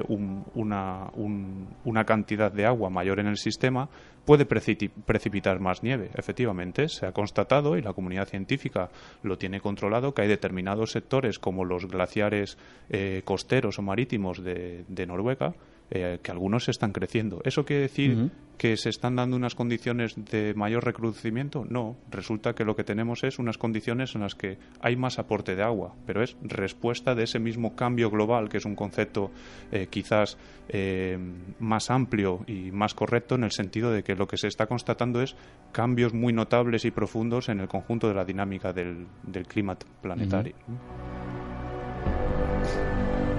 una, una, cantidad de agua mayor en el sistema, puede precipitar más nieve. Efectivamente, se ha constatado y la comunidad científica lo tiene controlado que hay determinados sectores como los glaciares eh, costeros o marítimos de, de Noruega eh, que algunos están creciendo. ¿Eso quiere decir que se están dando unas condiciones de mayor recrudecimiento? No, resulta que lo que tenemos es unas condiciones en las que hay más aporte de agua, pero es respuesta de ese mismo cambio global, que es un concepto eh, quizás eh, más amplio y más correcto en el sentido de que lo que se está constatando es cambios muy notables y profundos en el conjunto de la dinámica del, clima planetario.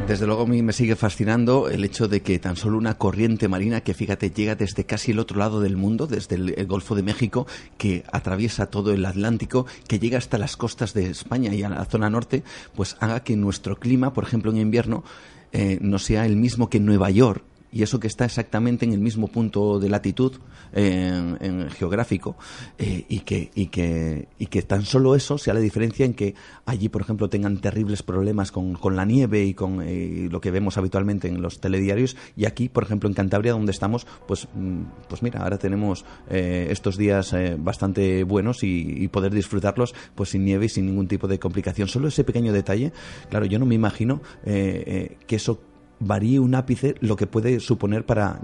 Desde luego a mí me sigue fascinando el hecho de que tan solo una corriente marina que fíjate llega desde casi el otro lado del mundo, desde el, Golfo de México, que atraviesa todo el Atlántico, que llega hasta las costas de España y a la zona norte, pues haga que nuestro clima, por ejemplo en invierno, eh, no sea el mismo que en Nueva York, y eso que está exactamente en el mismo punto de latitud en, geográfico eh, y, que, y, que, y que tan solo eso sea la diferencia en que allí, por ejemplo, tengan terribles problemas con, con la nieve y con eh, lo que vemos habitualmente en los telediarios y aquí, por ejemplo, en Cantabria, donde estamos, pues, mm, pues mira, ahora tenemos eh, estos días bastante buenos y, poder disfrutarlos pues sin nieve y sin ningún tipo de complicación. Solo ese pequeño detalle, claro, yo no me imagino que eso varíe un ápice lo que puede suponer para,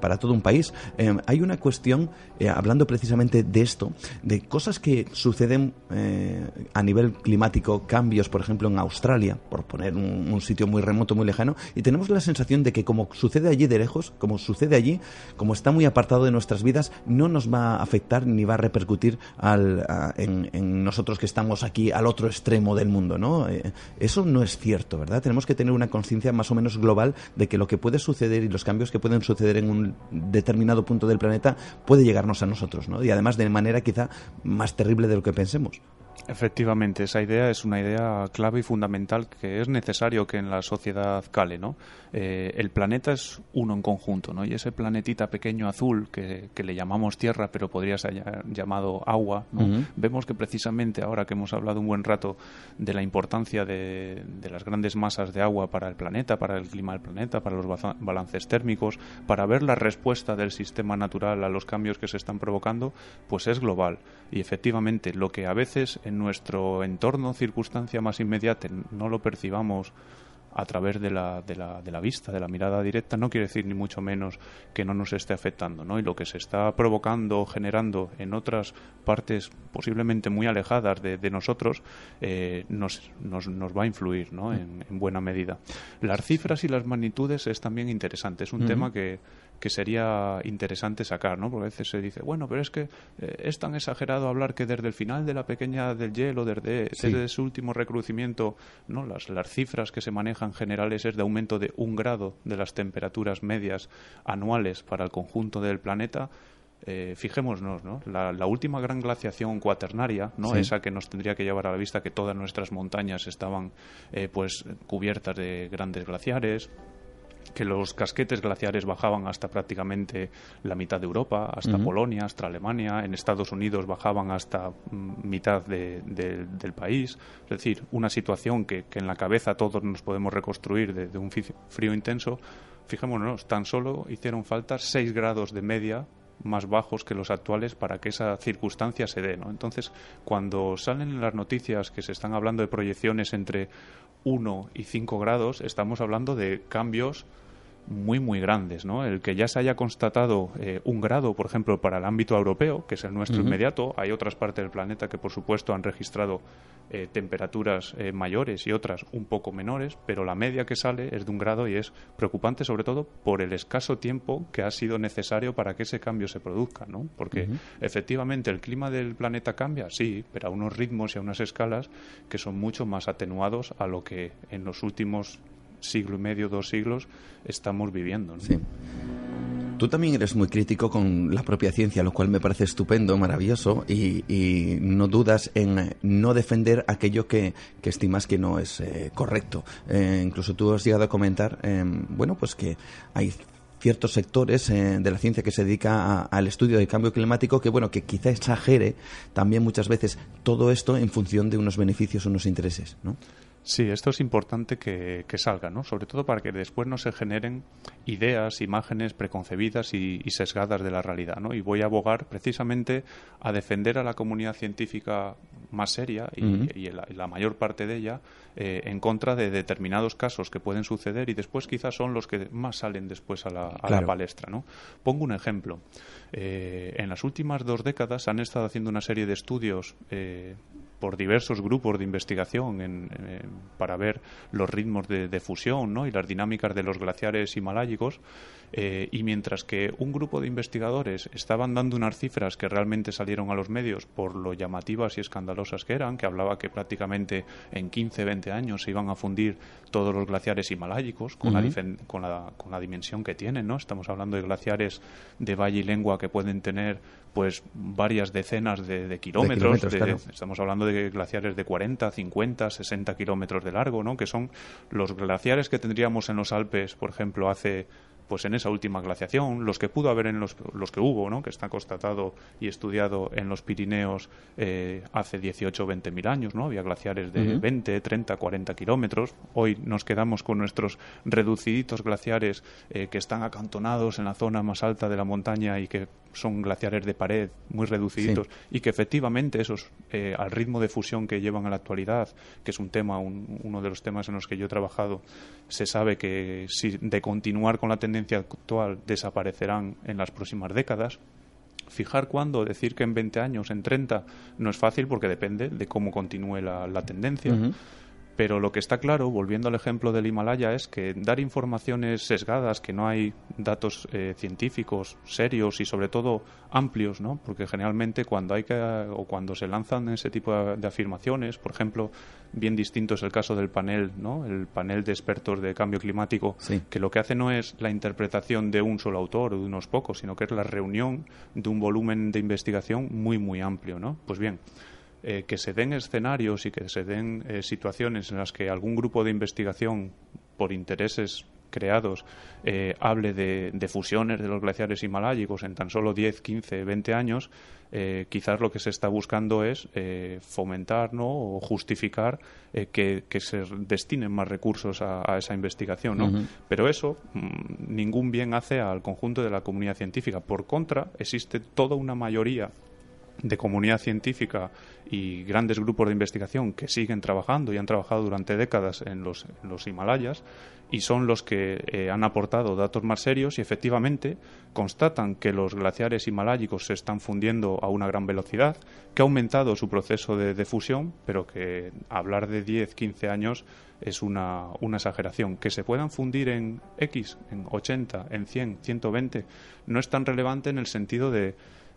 para todo un país. Eh, hay una cuestión, eh, hablando precisamente de esto, de cosas que suceden eh, a nivel climático, cambios, por ejemplo, en Australia, por poner un, sitio muy remoto, muy lejano, y tenemos la sensación de que como sucede allí de lejos, como sucede allí, como está muy apartado de nuestras vidas, no nos va a afectar ni va a repercutir al, en, nosotros que estamos aquí al otro extremo del mundo, ¿no? eso no es cierto, ¿verdad? Tenemos que tener una conciencia más o menos global de que lo que puede suceder y los cambios que pueden suceder en un determinado punto del planeta puede llegarnos a nosotros, ¿no? Y además de manera quizá más terrible de lo que pensemos. Efectivamente, esa idea es una idea clave y fundamental que es necesario que en la sociedad cale, ¿no? Eh, el planeta es uno en conjunto, ¿no? Y ese planetita pequeño azul que, le llamamos Tierra, pero podría ser llamado agua, Vemos que precisamente ahora que hemos hablado un buen rato de la importancia de, las grandes masas de agua para el planeta, para el clima del planeta, para los balances térmicos, para ver la respuesta del sistema natural a los cambios que se están provocando, pues es global. Y efectivamente, lo que a veces en nuestro entorno, circunstancia más inmediata, no lo percibamos a través de la, de, la, de la vista, de la mirada directa, no quiere decir ni mucho menos que no nos esté afectando, ¿no? Y lo que se está provocando o generando en otras partes posiblemente muy alejadas de, de nosotros eh, nos, nos, nos, va a influir, ¿no? En, buena medida. Las cifras y las magnitudes es también interesante. Es un tema que que sería interesante sacar, ¿no? Porque a veces se dice, bueno, pero es que eh, es tan exagerado hablar que desde el final de la pequeña del hielo, desde, desde su último recrudecimiento, ¿no? Las, las cifras que se manejan generales es de aumento de un grado de las temperaturas medias anuales para el conjunto del planeta. Eh, fijémonos, ¿no? La, última gran glaciación cuaternaria, ¿no? Esa que nos tendría que llevar a la vista que todas nuestras montañas estaban eh, pues cubiertas de grandes glaciares, que los casquetes glaciares bajaban hasta prácticamente la mitad de Europa, hasta Polonia, hasta Alemania, en Estados Unidos bajaban hasta mm, mitad del país. Es decir, una situación que, en la cabeza todos nos podemos reconstruir de, un frío intenso. Fijémonos, tan solo hicieron falta 6 grados de media más bajos que los actuales para que esa circunstancia se dé. ¿no? Entonces, cuando salen las noticias que se están hablando de proyecciones entre 1 y 5 grados, estamos hablando de cambios muy, muy grandes. ¿no? El que ya se haya constatado eh, un grado, por ejemplo, para el ámbito europeo, que es el nuestro inmediato, hay otras partes del planeta que, por supuesto, han registrado eh, temperaturas eh, mayores y otras un poco menores, pero la media que sale es de un grado y es preocupante, sobre todo por el escaso tiempo que ha sido necesario para que ese cambio se produzca. ¿no? Porque, efectivamente, el clima del planeta cambia, sí, pero a unos ritmos y a unas escalas que son mucho más atenuados a lo que en los últimos siglo y medio, dos siglos, estamos viviendo. Sí. Tú también eres muy crítico con la propia ciencia, lo cual me parece estupendo, maravilloso, y, no dudas en no defender aquello que, estimas que no es eh, correcto. Eh, incluso tú has llegado a comentar, em, bueno, pues que hay ciertos sectores eh, de la ciencia que se dedica al estudio del cambio climático que bueno que quizá exagere también muchas veces todo esto en función de unos beneficios o unos intereses ¿no? Sí, esto es importante que, salga, ¿no? Sobre todo para que después no se generen ideas, imágenes preconcebidas y, sesgadas de la realidad, ¿no? Y voy a abogar precisamente a defender a la comunidad científica más seria y, la, mayor parte de ella eh, en contra de determinados casos que pueden suceder y después quizás son los que más salen después a la, palestra, ¿no? Pongo un ejemplo. Eh, en las últimas dos décadas han estado haciendo una serie de estudios eh, por diversos grupos de investigación para ver los ritmos de, fusión ¿no? y las dinámicas de los glaciares himalayicos. Eh, y mientras que un grupo de investigadores estaban dando unas cifras que realmente salieron a los medios por lo llamativas y escandalosas que eran, que hablaba que prácticamente en 15, 20 años se iban a fundir todos los glaciares himalayicos con, la, con, la, con la dimensión que tienen. ¿no? Estamos hablando de glaciares de valle y lengua que pueden tener pues varias decenas de, kilómetros. Estamos hablando de glaciares de 40, 50, 60 kilómetros de largo, ¿no? que son los glaciares que tendríamos en los Alpes, por ejemplo, hace pues en esa última glaciación, los que pudo haber en los, los que hubo, ¿no? que está constatado y estudiado en los Pirineos eh, hace 18 o 20 mil años, ¿no? había glaciares de 20, 30, 40 kilómetros. Hoy nos quedamos con nuestros reduciditos glaciares eh, que están acantonados en la zona más alta de la montaña y que son glaciares de pared muy reduciditos y que efectivamente esos eh, al ritmo de fusión que llevan a la actualidad, que es un tema, uno de los temas en los que yo he trabajado, se sabe que si de continuar con la tendencia actual desaparecerán en las próximas décadas. Fijar cuándo, decir que en 20 años, en 30, no es fácil porque depende de cómo continúe la, tendencia. Pero lo que está claro, volviendo al ejemplo del Himalaya, es que dar informaciones sesgadas, que no hay datos eh, científicos serios y sobre todo amplios, ¿no? Porque generalmente cuando hay que o cuando se lanzan ese tipo de, afirmaciones, por ejemplo, bien distinto es el caso del panel, ¿no? El panel de expertos de cambio climático, que lo que hace no es la interpretación de un solo autor o de unos pocos, sino que es la reunión de un volumen de investigación muy muy amplio, ¿no? Pues bien, eh, que se den escenarios y que se den eh, situaciones en las que algún grupo de investigación, por intereses creados, eh, hable de, fusiones de los glaciares himalayicos en tan solo 10, 15, 20 años, quizás lo que se está buscando es fomentar ¿no? o justificar que, se destinen más recursos a, esa investigación. ¿no? Pero eso mm, ningún bien hace al conjunto de la comunidad científica. Por contra, existe toda una mayoría de comunidad científica y grandes grupos de investigación que siguen trabajando y han trabajado durante décadas en los, Himalayas y son los que eh, han aportado datos más serios y efectivamente constatan que los glaciares himalayicos se están fundiendo a una gran velocidad, que ha aumentado su proceso de, fusión, pero que hablar de 10, 15 años es una, una, exageración. Que se puedan fundir en X, en 80, en 100, 120, no es tan relevante en el sentido de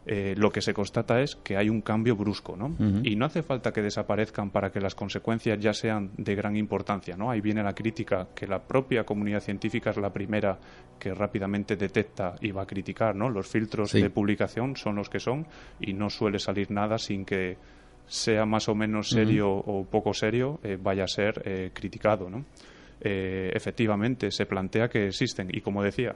eh, lo que se constata es que hay un cambio brusco, ¿no? Y no hace falta que desaparezcan para que las consecuencias ya sean de gran importancia, ¿no? Ahí viene la crítica que la propia comunidad científica es la primera que rápidamente detecta y va a criticar, ¿no? Los filtros de publicación son los que son y no suele salir nada sin que sea más o menos serio o poco serio, eh, vaya a ser eh, criticado, ¿no? efectivamente, se plantea que existen y, como decía,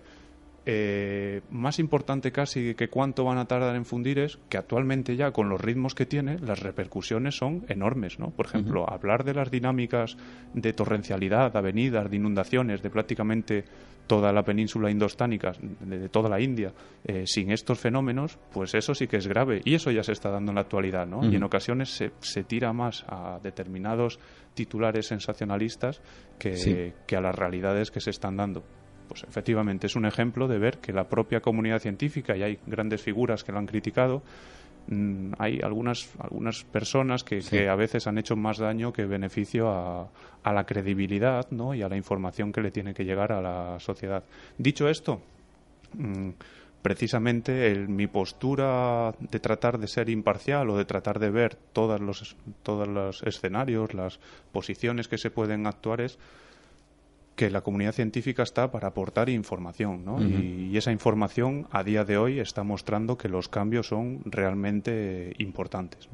eh, más importante casi que cuánto van a tardar en fundir es que actualmente ya con los ritmos que tiene las repercusiones son enormes, ¿no? Por ejemplo, hablar de las dinámicas de torrencialidad, de avenidas, de inundaciones de prácticamente toda la península indostánica, de, toda la India, eh, sin estos fenómenos, pues eso sí que es grave y eso ya se está dando en la actualidad, ¿no? Y en ocasiones se, se, tira más a determinados titulares sensacionalistas que, que a las realidades que se están dando. Pues efectivamente es un ejemplo de ver que la propia comunidad científica, y hay grandes figuras que lo han criticado, mm, hay algunas, algunas personas que, que, a veces han hecho más daño que beneficio a, a la credibilidad ¿no? y a la información que le tiene que llegar a la sociedad. Dicho esto, mm, precisamente mi postura de tratar de ser imparcial o de tratar de ver todos los, todos los escenarios, las posiciones que se pueden actuar es que la comunidad científica está para aportar información, ¿no? y, esa información a día de hoy está mostrando que los cambios son realmente importantes.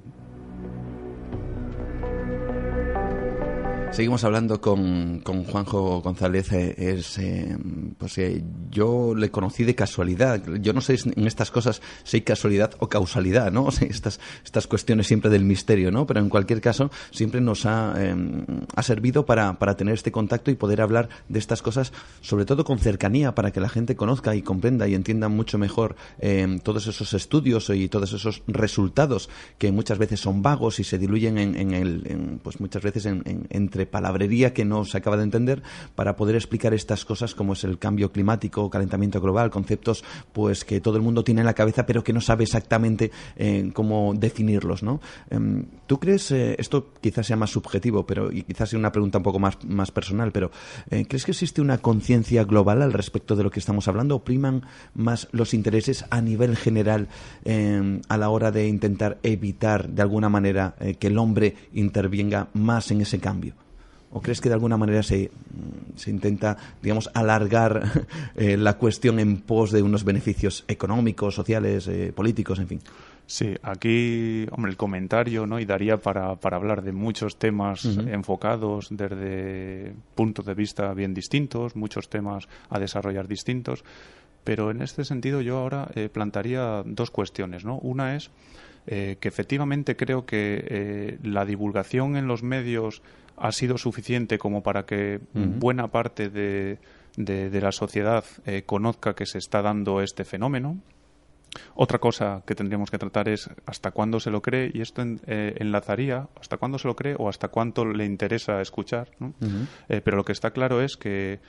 Seguimos hablando con, con Juanjo González. Eh, es, eh, pues, eh, yo le conocí de casualidad. Yo no sé en estas cosas si hay casualidad o causalidad, ¿no? estas, estas cuestiones siempre del misterio, ¿no? Pero en cualquier caso, siempre nos ha, ha servido para, para tener este contacto y poder hablar de estas cosas, sobre todo con cercanía, para que la gente conozca y comprenda y entienda mucho mejor todos esos estudios y todos esos resultados que muchas veces son vagos y se diluyen en, en el, pues muchas veces en, entre palabrería que no se acaba de entender para poder explicar estas cosas como es el cambio climático, calentamiento global, conceptos pues que todo el mundo tiene en la cabeza pero que no sabe exactamente eh, cómo definirlos, ¿no? Em, ¿Tú crees, eh, esto quizás sea más subjetivo pero y quizás sea una pregunta un poco más, más personal, pero eh, ¿crees que existe una conciencia global al respecto de lo que estamos hablando o priman más los intereses a nivel general em, a la hora de intentar evitar de alguna manera que el hombre intervenga más en ese cambio? ¿O crees que de alguna manera se, se intenta, digamos, alargar eh, la cuestión en pos de unos beneficios económicos, sociales, eh, políticos, en fin? Sí, aquí, hombre, el comentario, ¿no? Y daría para, para hablar de muchos temas enfocados desde puntos de vista bien distintos, muchos temas a desarrollar distintos. Pero en este sentido yo ahora eh, plantaría dos cuestiones, ¿no? Una es que efectivamente creo que la divulgación en los medios ha sido suficiente como para que buena parte de, de, la sociedad eh, conozca que se está dando este fenómeno. Otra cosa que tendríamos que tratar es hasta cuándo se lo cree, y esto eh, enlazaría hasta cuándo se lo cree o hasta cuánto le interesa escuchar. Eh, pero lo que está claro es que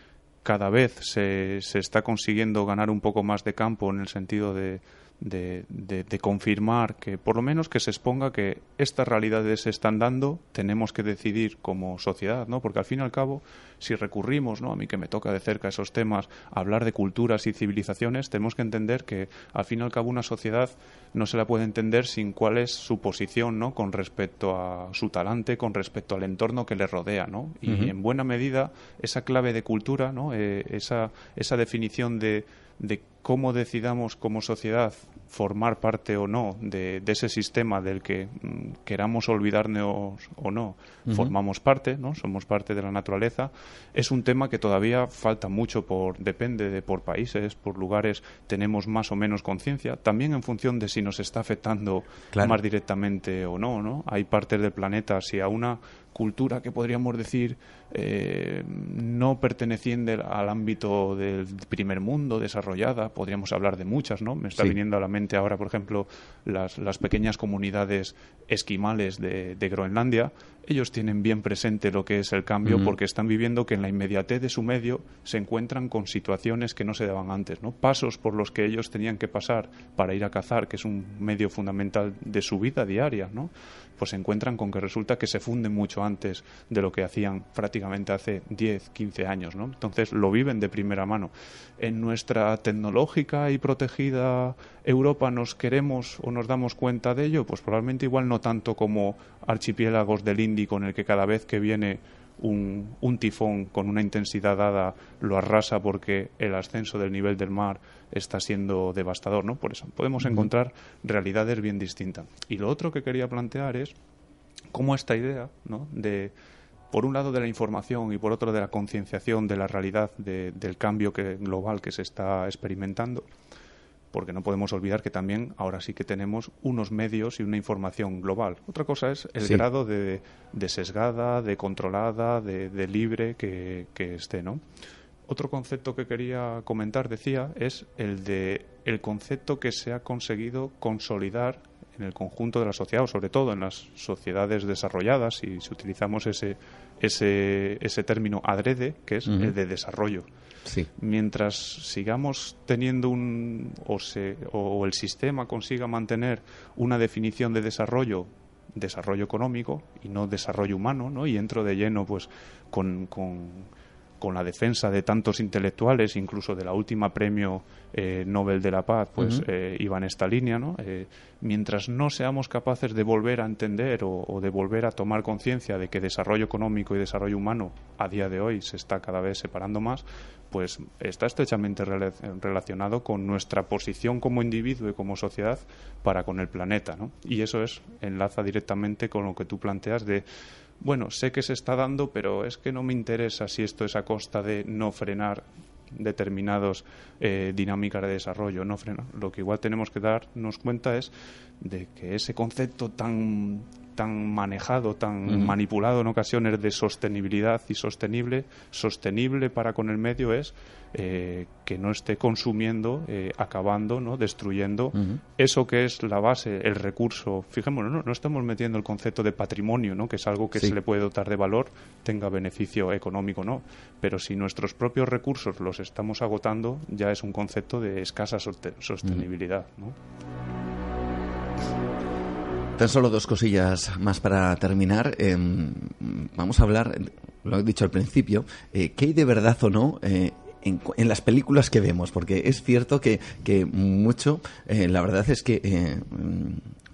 cada vez se, se está consiguiendo ganar un poco más de campo en el sentido de, de, de, confirmar que por lo menos que se exponga que estas realidades se están dando, tenemos que decidir como sociedad, ¿no? Porque al fin y al cabo, si recurrimos, ¿no? A mí que me toca de cerca esos temas, hablar de culturas y civilizaciones, tenemos que entender que al fin y al cabo una sociedad no se la puede entender sin cuál es su posición, ¿no? Con respecto a su talante, con respecto al entorno que le rodea, ¿no? Y en buena medida esa clave de cultura, ¿no? Eh, esa, esa definición de de cómo decidamos como sociedad formar parte o no de, ese sistema del que mm, queramos olvidarnos o no, formamos parte, ¿no? Somos parte de la naturaleza. Es un tema que todavía falta mucho por, depende de por países, por lugares, tenemos más o menos conciencia, también en función de si nos está afectando más directamente o no, ¿no? Hay partes del planeta, si a una cultura que podríamos decir eh, no perteneciente al ámbito del primer mundo desarrollada, podríamos hablar de muchas, ¿no? Me está viniendo a la mente ahora, por ejemplo, las, las pequeñas comunidades esquimales de, de Groenlandia, ellos tienen bien presente lo que es el cambio porque están viviendo que en la inmediatez de su medio se encuentran con situaciones que no se daban antes, ¿no? Pasos por los que ellos tenían que pasar para ir a cazar, que es un medio fundamental de su vida diaria, ¿no? Pues se encuentran con que resulta que se funden mucho antes de lo que hacían prácticamente hace 10, 15 años, ¿no? Entonces lo viven de primera mano. En nuestra tecnológica y protegida Europa nos queremos o nos damos cuenta de ello, pues probablemente igual no tanto como archipiélagos del En el que cada vez que viene un, un, tifón con una intensidad dada lo arrasa porque el ascenso del nivel del mar está siendo devastador, ¿no? Por eso podemos encontrar realidades bien distintas. Y lo otro que quería plantear es cómo esta idea, ¿no? De por un lado de la información y por otro de la concienciación de la realidad del cambio global que se está experimentando, porque no podemos olvidar que también ahora sí que tenemos unos medios y una información global. Otra cosa es el grado de, sesgada, de controlada, de, libre que, esté, ¿no? Otro concepto que quería comentar, decía, es el de el concepto que se ha conseguido consolidar en el conjunto de la sociedad, o sobre todo en las sociedades desarrolladas, y si utilizamos ese, ese, ese término adrede, que es el de desarrollo. Mientras sigamos teniendo un. O, se, o el sistema consiga mantener una definición de desarrollo desarrollo económico y no desarrollo humano, ¿no? Y entro de lleno, pues, con, con con la defensa de tantos intelectuales, incluso de la última premio eh, Nobel de la Paz, pues eh, iba en esta línea, ¿no? Eh, mientras no seamos capaces de volver a entender o, de volver a tomar conciencia de que desarrollo económico y desarrollo humano a día de hoy se está cada vez separando más, pues está estrechamente relacionado con nuestra posición como individuo y como sociedad para con el planeta, ¿no? Y eso es enlaza directamente con lo que tú planteas de bueno, sé que se está dando, pero es que no me interesa si esto es a costa de no frenar determinadas eh, dinámicas de desarrollo, no frenar. Lo que igual tenemos que darnos cuenta es de que ese concepto tan tan manejado, tan manipulado en ocasiones de sostenibilidad y sostenible, sostenible para con el medio es eh, que no esté consumiendo, eh, acabando, ¿no? destruyendo eso que es la base, el recurso. Fijémonos, no, no estamos metiendo el concepto de patrimonio, ¿no? que es algo que se le puede dotar de valor, tenga beneficio económico, no. Pero si nuestros propios recursos los estamos agotando, ya es un concepto de escasa sostenibilidad. ¿no? Tan solo dos cosillas más para terminar. Em, vamos a hablar, lo he dicho al principio, eh, ¿qué hay de verdad o no eh, en, las películas que vemos? Porque es cierto que, que mucho, eh, la verdad es que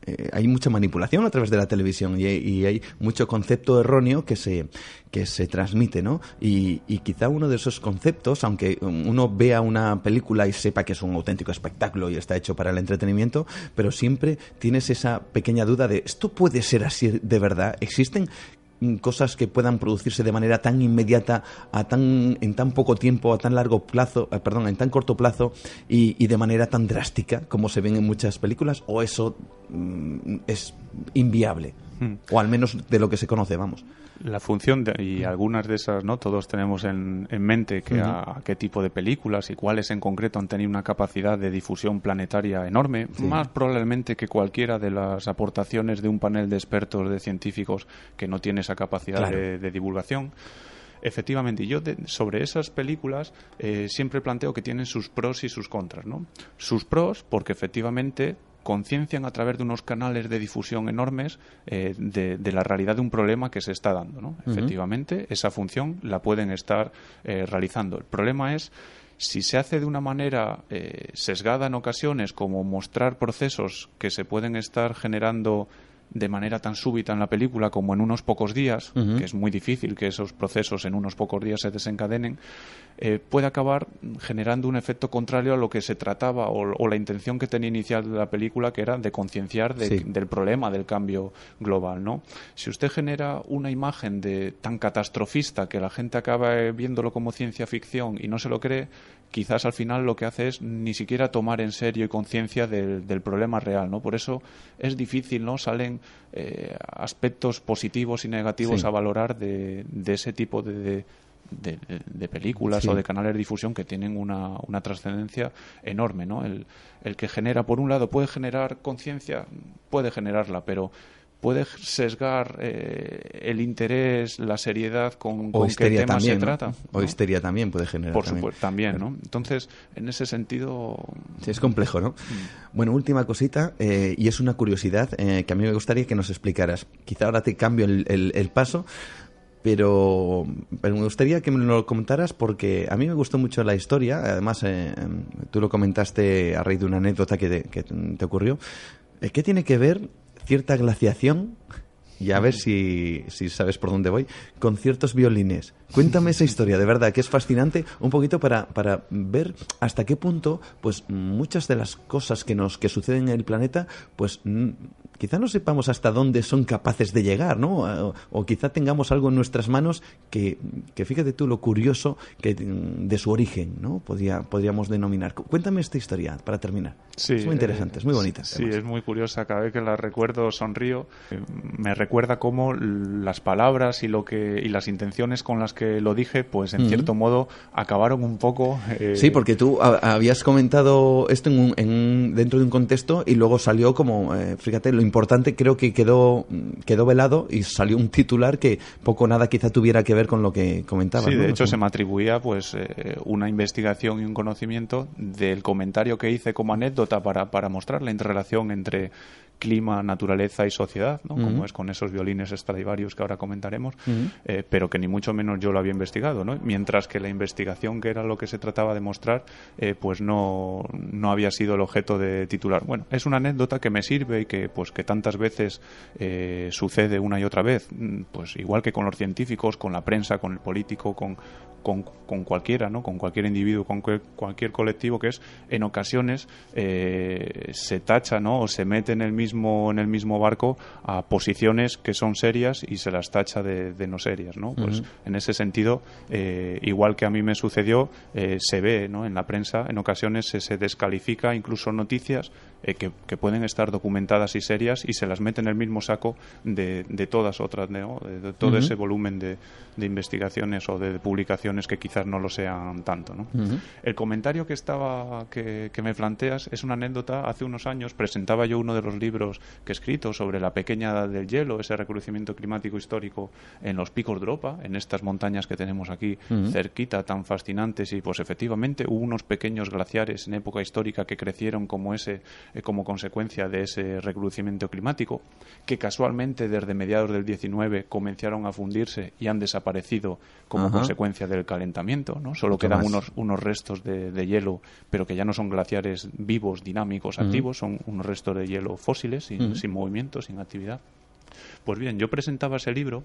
eh, hay mucha manipulación a través de la televisión y, hay mucho concepto erróneo que se, que se transmite, ¿no? Y, quizá uno de esos conceptos, aunque uno vea una película y sepa que es un auténtico espectáculo y está hecho para el entretenimiento, pero siempre tienes esa pequeña duda de, ¿esto puede ser así de verdad? ¿Existen cosas que puedan producirse de manera tan inmediata, a tan, en tan poco tiempo, a tan largo plazo, eh, perdón, en tan corto plazo y, de manera tan drástica como se ven en muchas películas, o eso mm, es inviable, hmm. o al menos de lo que se conoce, vamos la función y algunas de esas no todos tenemos en, mente que a, qué tipo de películas y cuáles en concreto han tenido una capacidad de difusión planetaria enorme más probablemente que cualquiera de las aportaciones de un panel de expertos de científicos que no tiene esa capacidad de, divulgación. Efectivamente, y yo sobre esas películas eh, siempre planteo que tienen sus pros y sus contras, ¿no? Sus pros porque efectivamente conciencian a través de unos canales de difusión enormes eh, de, la realidad de un problema que se está dando. ¿no? Efectivamente, esa función la pueden estar eh, realizando. El problema es si se hace de una manera eh, sesgada en ocasiones, como mostrar procesos que se pueden estar generando de manera tan súbita en la película como en unos pocos días, que es muy difícil que esos procesos en unos pocos días se desencadenen, eh, puede acabar generando un efecto contrario a lo que se trataba o, la intención que tenía inicial de la película, que era de concienciar del problema del cambio global. ¿no? Si usted genera una imagen de tan catastrofista que la gente acaba viéndolo como ciencia ficción y no se lo cree, quizás al final lo que hace es ni siquiera tomar en serio y conciencia del, problema real, ¿no? Por eso es difícil, ¿no? Salen eh, aspectos positivos y negativos a valorar de, ese tipo de, de, películas o de canales de difusión que tienen una, una trascendencia enorme, ¿no? El, el que genera, por un lado, puede generar conciencia, puede generarla, pero puede sesgar eh, el interés, la seriedad con, qué tema se trata. O histeria también puede generar. Por supuesto, también, ¿no? Entonces, en ese sentido... Sí, es complejo, ¿no? Mm. Bueno, última cosita, eh, y es una curiosidad eh, que a mí me gustaría que nos explicaras. Quizá ahora te cambio el, el, paso, pero, pero, me gustaría que me lo comentaras porque a mí me gustó mucho la historia. Además, tú lo comentaste a raíz de una anécdota que que te ocurrió. ¿Qué tiene que ver cierta glaciación, y a ver si, si sabes por dónde voy, con ciertos violines. Cuéntame esa historia, de verdad, que es fascinante, un poquito para, para ver hasta qué punto, pues muchas de las cosas que nos que suceden en el planeta, pues quizá no sepamos hasta dónde son capaces de llegar, ¿no? O, quizá tengamos algo en nuestras manos que, que fíjate tú lo curioso que de su origen, ¿no? Podría, podríamos denominar. Cuéntame esta historia para terminar. Sí, es muy interesante, es muy bonita. Sí, es muy curiosa. Cada vez que la recuerdo sonrío. Me recuerdo recuerda cómo las palabras y lo que y las intenciones con las que lo dije, pues en cierto modo acabaron un poco. Eh, sí, porque tú habías comentado esto en en dentro de un contexto y luego salió como, eh, fíjate, lo importante creo que quedó quedó velado y salió un titular que poco nada quizá tuviera que ver con lo que comentaba. Sí, de hecho se me atribuía pues eh, una investigación y un conocimiento del comentario que hice como anécdota para, para mostrar la interrelación entre clima, naturaleza y sociedad, ¿no? como es con esos violines Stradivarius que ahora comentaremos, eh, pero que ni mucho menos yo lo había investigado, ¿no? mientras que la investigación, que era lo que se trataba de mostrar, eh, pues no, no había sido el objeto de titular. Bueno, es una anécdota que me sirve y que, pues, que tantas veces eh, sucede una y otra vez, mm, pues igual que con los científicos, con la prensa, con el político, con, con, con cualquiera, ¿no? con cualquier individuo, con cualquier colectivo, que es en ocasiones se tacha ¿no? o se mete en el mismo en el mismo barco a posiciones que son serias y se las tacha de, no serias, ¿no? Pues en ese sentido, eh, igual que a mí me sucedió, eh, se ve, ¿no? En la prensa, en ocasiones se, descalifica incluso noticias eh, que, pueden estar documentadas y serias y se las mete en el mismo saco de, todas otras, de, todo ese volumen de, investigaciones o de, publicaciones que quizás no lo sean tanto, ¿no? El comentario que estaba que, que me planteas es una anécdota. Hace unos años presentaba yo uno de los libros que he escrito sobre la pequeña edad del hielo, ese recrudecimiento climático histórico en los picos de Europa, en estas montañas que tenemos aquí cerquita, tan fascinantes, y pues efectivamente hubo unos pequeños glaciares en época histórica que crecieron como ese, eh, como consecuencia de ese recrudecimiento climático, que casualmente desde mediados del 19 comenzaron a fundirse y han desaparecido como consecuencia del calentamiento, ¿no? Solo quedan unos, unos restos de, hielo, pero que ya no son glaciares vivos, dinámicos, activos, son unos restos de hielo fósiles sin, movimiento, sin actividad. Pues bien, yo presentaba ese libro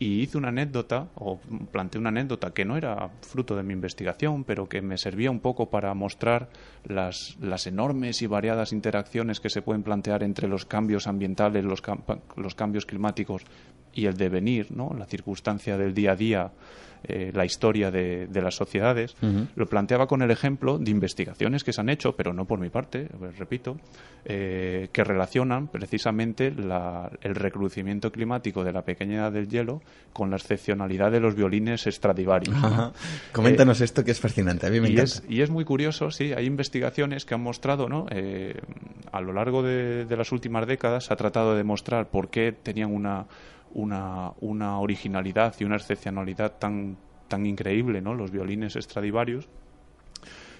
y hice una anécdota, o planteé una anécdota que no era fruto de mi investigación, pero que me servía un poco para mostrar las, las enormes y variadas interacciones que se pueden plantear entre los cambios ambientales, los, los cambios climáticos y el devenir, ¿no? la circunstancia del día a día eh, la historia de, las sociedades, lo planteaba con el ejemplo de investigaciones que se han hecho, pero no por mi parte, pues, repito, eh, que relacionan precisamente el recrudecimiento climático de la pequeña edad del hielo con la excepcionalidad de los violines Stradivarius. Coméntanos eh, esto que es fascinante, a mí me y encanta. Es, y es muy curioso, sí, hay investigaciones que han mostrado, ¿no? a lo largo de, de las últimas décadas se ha tratado de demostrar por qué tenían una una, una originalidad y una excepcionalidad tan, tan increíble, ¿no? Los violines Stradivarius.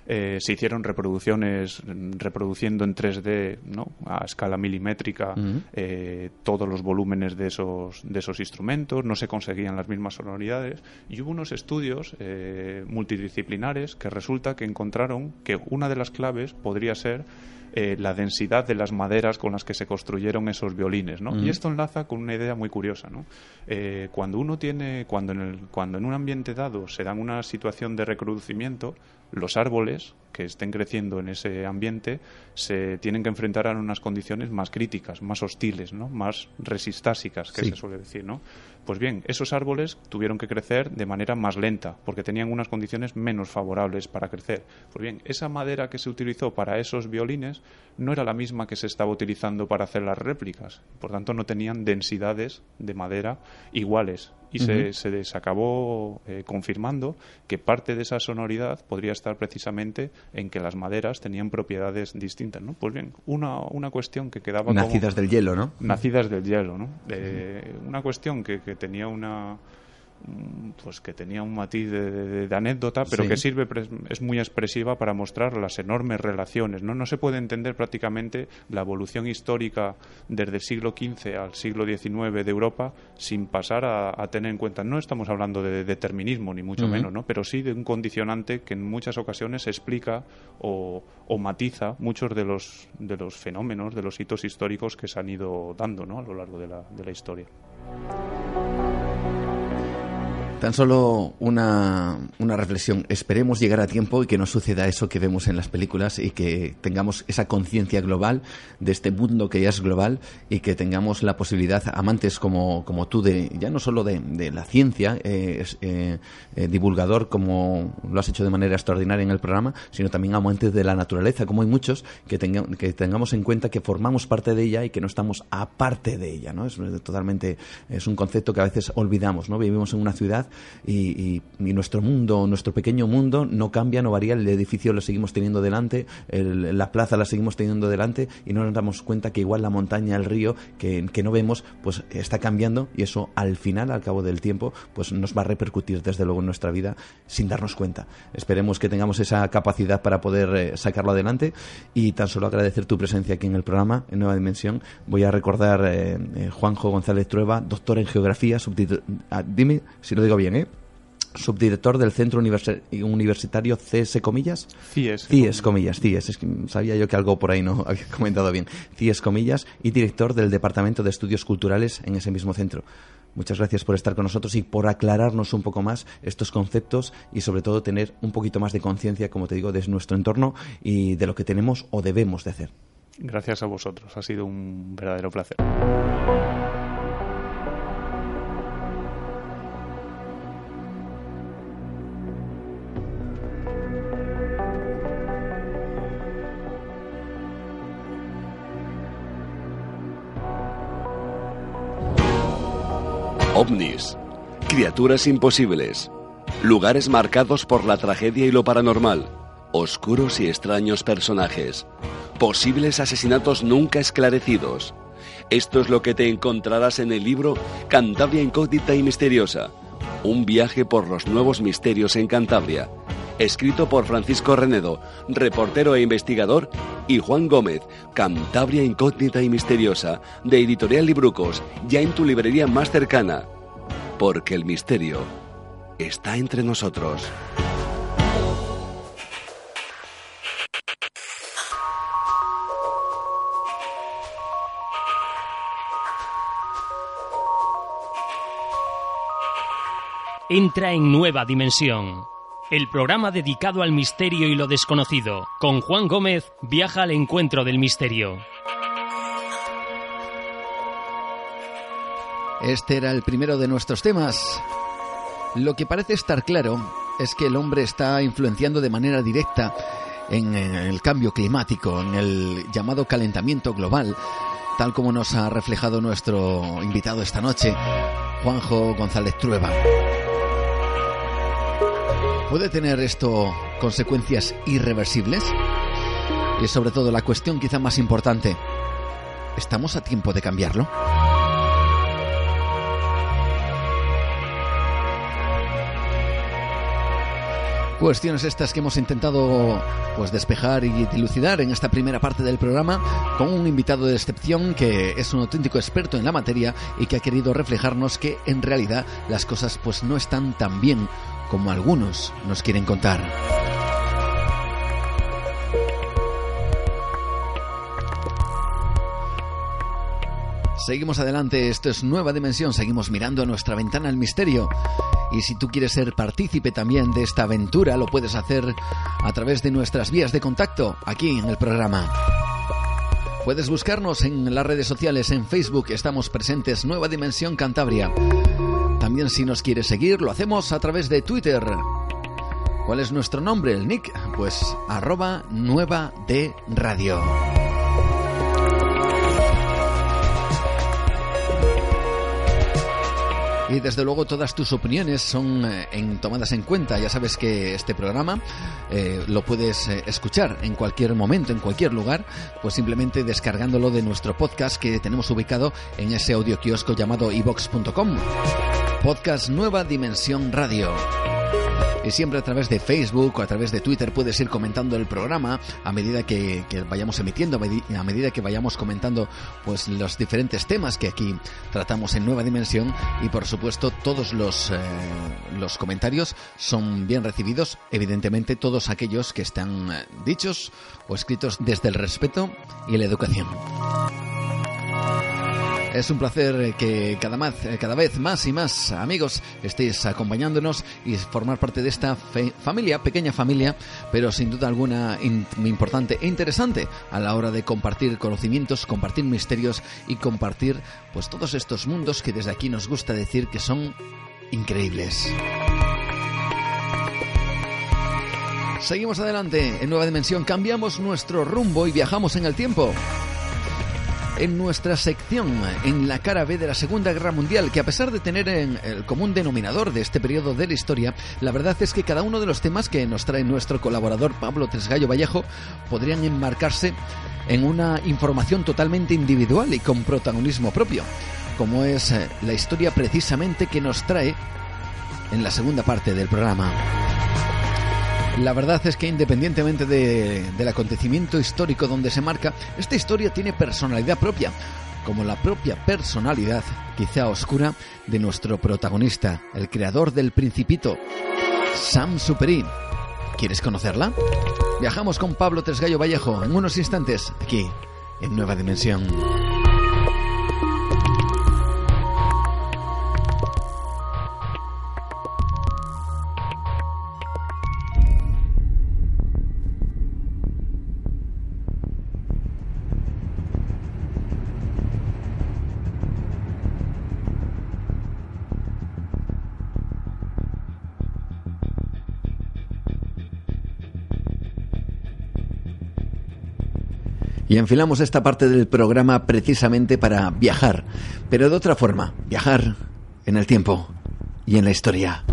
Eh, se hicieron reproducciones reproduciendo en 3D ¿no? a escala milimétrica eh, todos los volúmenes de esos, de esos instrumentos, no se conseguían las mismas sonoridades y hubo unos estudios eh, multidisciplinares que resulta que encontraron que una de las claves podría ser eh, la densidad de las maderas con las que se construyeron esos violines, ¿no? Y esto enlaza con una idea muy curiosa, ¿no? Eh, cuando uno tiene, cuando en, el, cuando en un ambiente dado se dan una situación de recrudecimiento, los árboles que estén creciendo en ese ambiente se tienen que enfrentar a unas condiciones más críticas, más hostiles, ¿no? más resistásicas, que se suele decir. ¿no? Pues bien, esos árboles tuvieron que crecer de manera más lenta, porque tenían unas condiciones menos favorables para crecer. Pues bien, esa madera que se utilizó para esos violines no era la misma que se estaba utilizando para hacer las réplicas. Por tanto, no tenían densidades de madera iguales y se, se, acabó eh, confirmando que parte de esa sonoridad podría estar precisamente en que las maderas tenían propiedades distintas, ¿no? Pues bien, una, una cuestión que quedaba nacidas del hielo, ¿no? Nacidas del hielo, ¿no? Eh, una cuestión que, que tenía una pues que tenía un matiz de, anécdota, pero que sirve es muy expresiva para mostrar las enormes relaciones. ¿no? no se puede entender prácticamente la evolución histórica desde el siglo XV al siglo XIX de Europa sin pasar a, tener en cuenta. No estamos hablando de determinismo ni mucho menos, ¿no? pero sí de un condicionante que en muchas ocasiones explica o, matiza muchos de los de los fenómenos, de los hitos históricos que se han ido dando ¿no? a lo largo de la, de la historia. Tan solo una, una, reflexión. Esperemos llegar a tiempo y que no suceda eso que vemos en las películas y que tengamos esa conciencia global de este mundo que ya es global y que tengamos la posibilidad, amantes como, como tú, de ya no solo de, de la ciencia, eh, eh, eh, divulgador como lo has hecho de manera extraordinaria en el programa, sino también amantes de la naturaleza, como hay muchos, que, tenga, que tengamos en cuenta que formamos parte de ella y que no estamos aparte de ella. ¿no? Es totalmente es un concepto que a veces olvidamos. ¿no? Vivimos en una ciudad y, nuestro mundo, nuestro pequeño mundo no cambia, no varía, el edificio lo seguimos teniendo delante, la plaza la seguimos teniendo delante y no nos damos cuenta que igual la montaña, el río, que, no vemos, pues está cambiando y eso al final, al cabo del tiempo, pues nos va a repercutir desde luego en nuestra vida sin darnos cuenta. Esperemos que tengamos esa capacidad para poder eh, sacarlo adelante y tan solo agradecer tu presencia aquí en el programa, en Nueva Dimensión. Voy a recordar eh, eh, Juanjo González Trueba, doctor en geografía, ah, dime si lo digo bien, ¿eh? subdirector del Centro Universitario CS Comillas. CIES. CIES Comillas, CIES. sabía yo que algo por ahí no había comentado bien. CIES Comillas y director del Departamento de Estudios Culturales en ese mismo centro. Muchas gracias por estar con nosotros y por aclararnos un poco más estos conceptos y sobre todo tener un poquito más de conciencia, como te digo, de nuestro entorno y de lo que tenemos o debemos de hacer. Gracias a vosotros, ha sido un verdadero placer. Criaturas imposibles, lugares marcados por la tragedia y lo paranormal, oscuros y extraños personajes, posibles asesinatos nunca esclarecidos. Esto es lo que te encontrarás en el libro Cantabria Incógnita y Misteriosa, un viaje por los nuevos misterios en Cantabria, escrito por Francisco Renedo, reportero e investigador, y Juan Gómez, Cantabria Incógnita y Misteriosa, de Editorial Librucos, ya en tu librería más cercana porque el misterio está entre nosotros. Entra en Nueva Dimensión. El programa dedicado al misterio y lo desconocido. Con Juan Gómez viaja al encuentro del misterio. Este era el primero de nuestros temas. Lo que parece estar claro es que el hombre está influenciando de manera directa en el cambio climático, en el llamado calentamiento global, tal como nos ha reflejado nuestro invitado esta noche, Juanjo González Trueba. ¿Puede tener esto consecuencias irreversibles? Y sobre todo la cuestión quizá más importante, ¿estamos a tiempo de cambiarlo? Cuestiones estas que hemos intentado pues despejar y dilucidar en esta primera parte del programa con un invitado de excepción que es un auténtico experto en la materia y que ha querido reflejarnos que en realidad las cosas pues no están tan bien como algunos nos quieren contar. Seguimos adelante, esto es Nueva Dimensión, seguimos mirando a nuestra ventana al misterio. Y si tú quieres ser partícipe también de esta aventura, lo puedes hacer a través de nuestras vías de contacto aquí en el programa. Puedes buscarnos en las redes sociales, en Facebook estamos presentes Nueva Dimensión Cantabria. También si nos quieres seguir, lo hacemos a través de Twitter. ¿Cuál es nuestro nombre, el nick? Pues arroba nueva de radio. Y desde luego todas tus opiniones son eh, tomadas en cuenta. Ya sabes que este programa eh, lo puedes eh, escuchar en cualquier momento, en cualquier lugar, pues simplemente descargándolo de nuestro podcast que tenemos ubicado en ese audio kiosco llamado evox.com. Podcast Nueva Dimensión Radio siempre a través de Facebook o a través de Twitter puedes ir comentando el programa a medida que, vayamos emitiendo, a medida que vayamos comentando pues los diferentes temas que aquí tratamos en Nueva Dimensión y por supuesto todos los, eh, los comentarios son bien recibidos, evidentemente todos aquellos que están eh, dichos o escritos desde el respeto y la educación. Es un placer que cada, más, cada vez más y más amigos estéis acompañándonos y formar parte de esta familia, pequeña familia, pero sin duda alguna importante e interesante a la hora de compartir conocimientos, compartir misterios y compartir pues todos estos mundos que desde aquí nos gusta decir que son increíbles. Seguimos adelante en Nueva Dimensión, cambiamos nuestro rumbo y viajamos en el tiempo en nuestra sección en la cara B de la Segunda Guerra Mundial, que a pesar de tener en el común denominador de este periodo de la historia, la verdad es que cada uno de los temas que nos trae nuestro colaborador Pablo Tresgallo Vallejo podrían enmarcarse en una información totalmente individual y con protagonismo propio, como es eh, la historia precisamente que nos trae en la segunda parte del programa. La verdad es que independientemente del acontecimiento histórico donde se marca, esta historia tiene personalidad propia, como la propia personalidad, quizá oscura, de nuestro protagonista, el creador del Principito, Sam Superi. ¿Quieres conocerla? Viajamos con Pablo Tresgallo Vallejo en unos instantes, aquí, en Nueva Dimensión. Y enfilamos esta parte del programa precisamente para viajar, pero de otra forma, viajar en el tiempo y en la historia.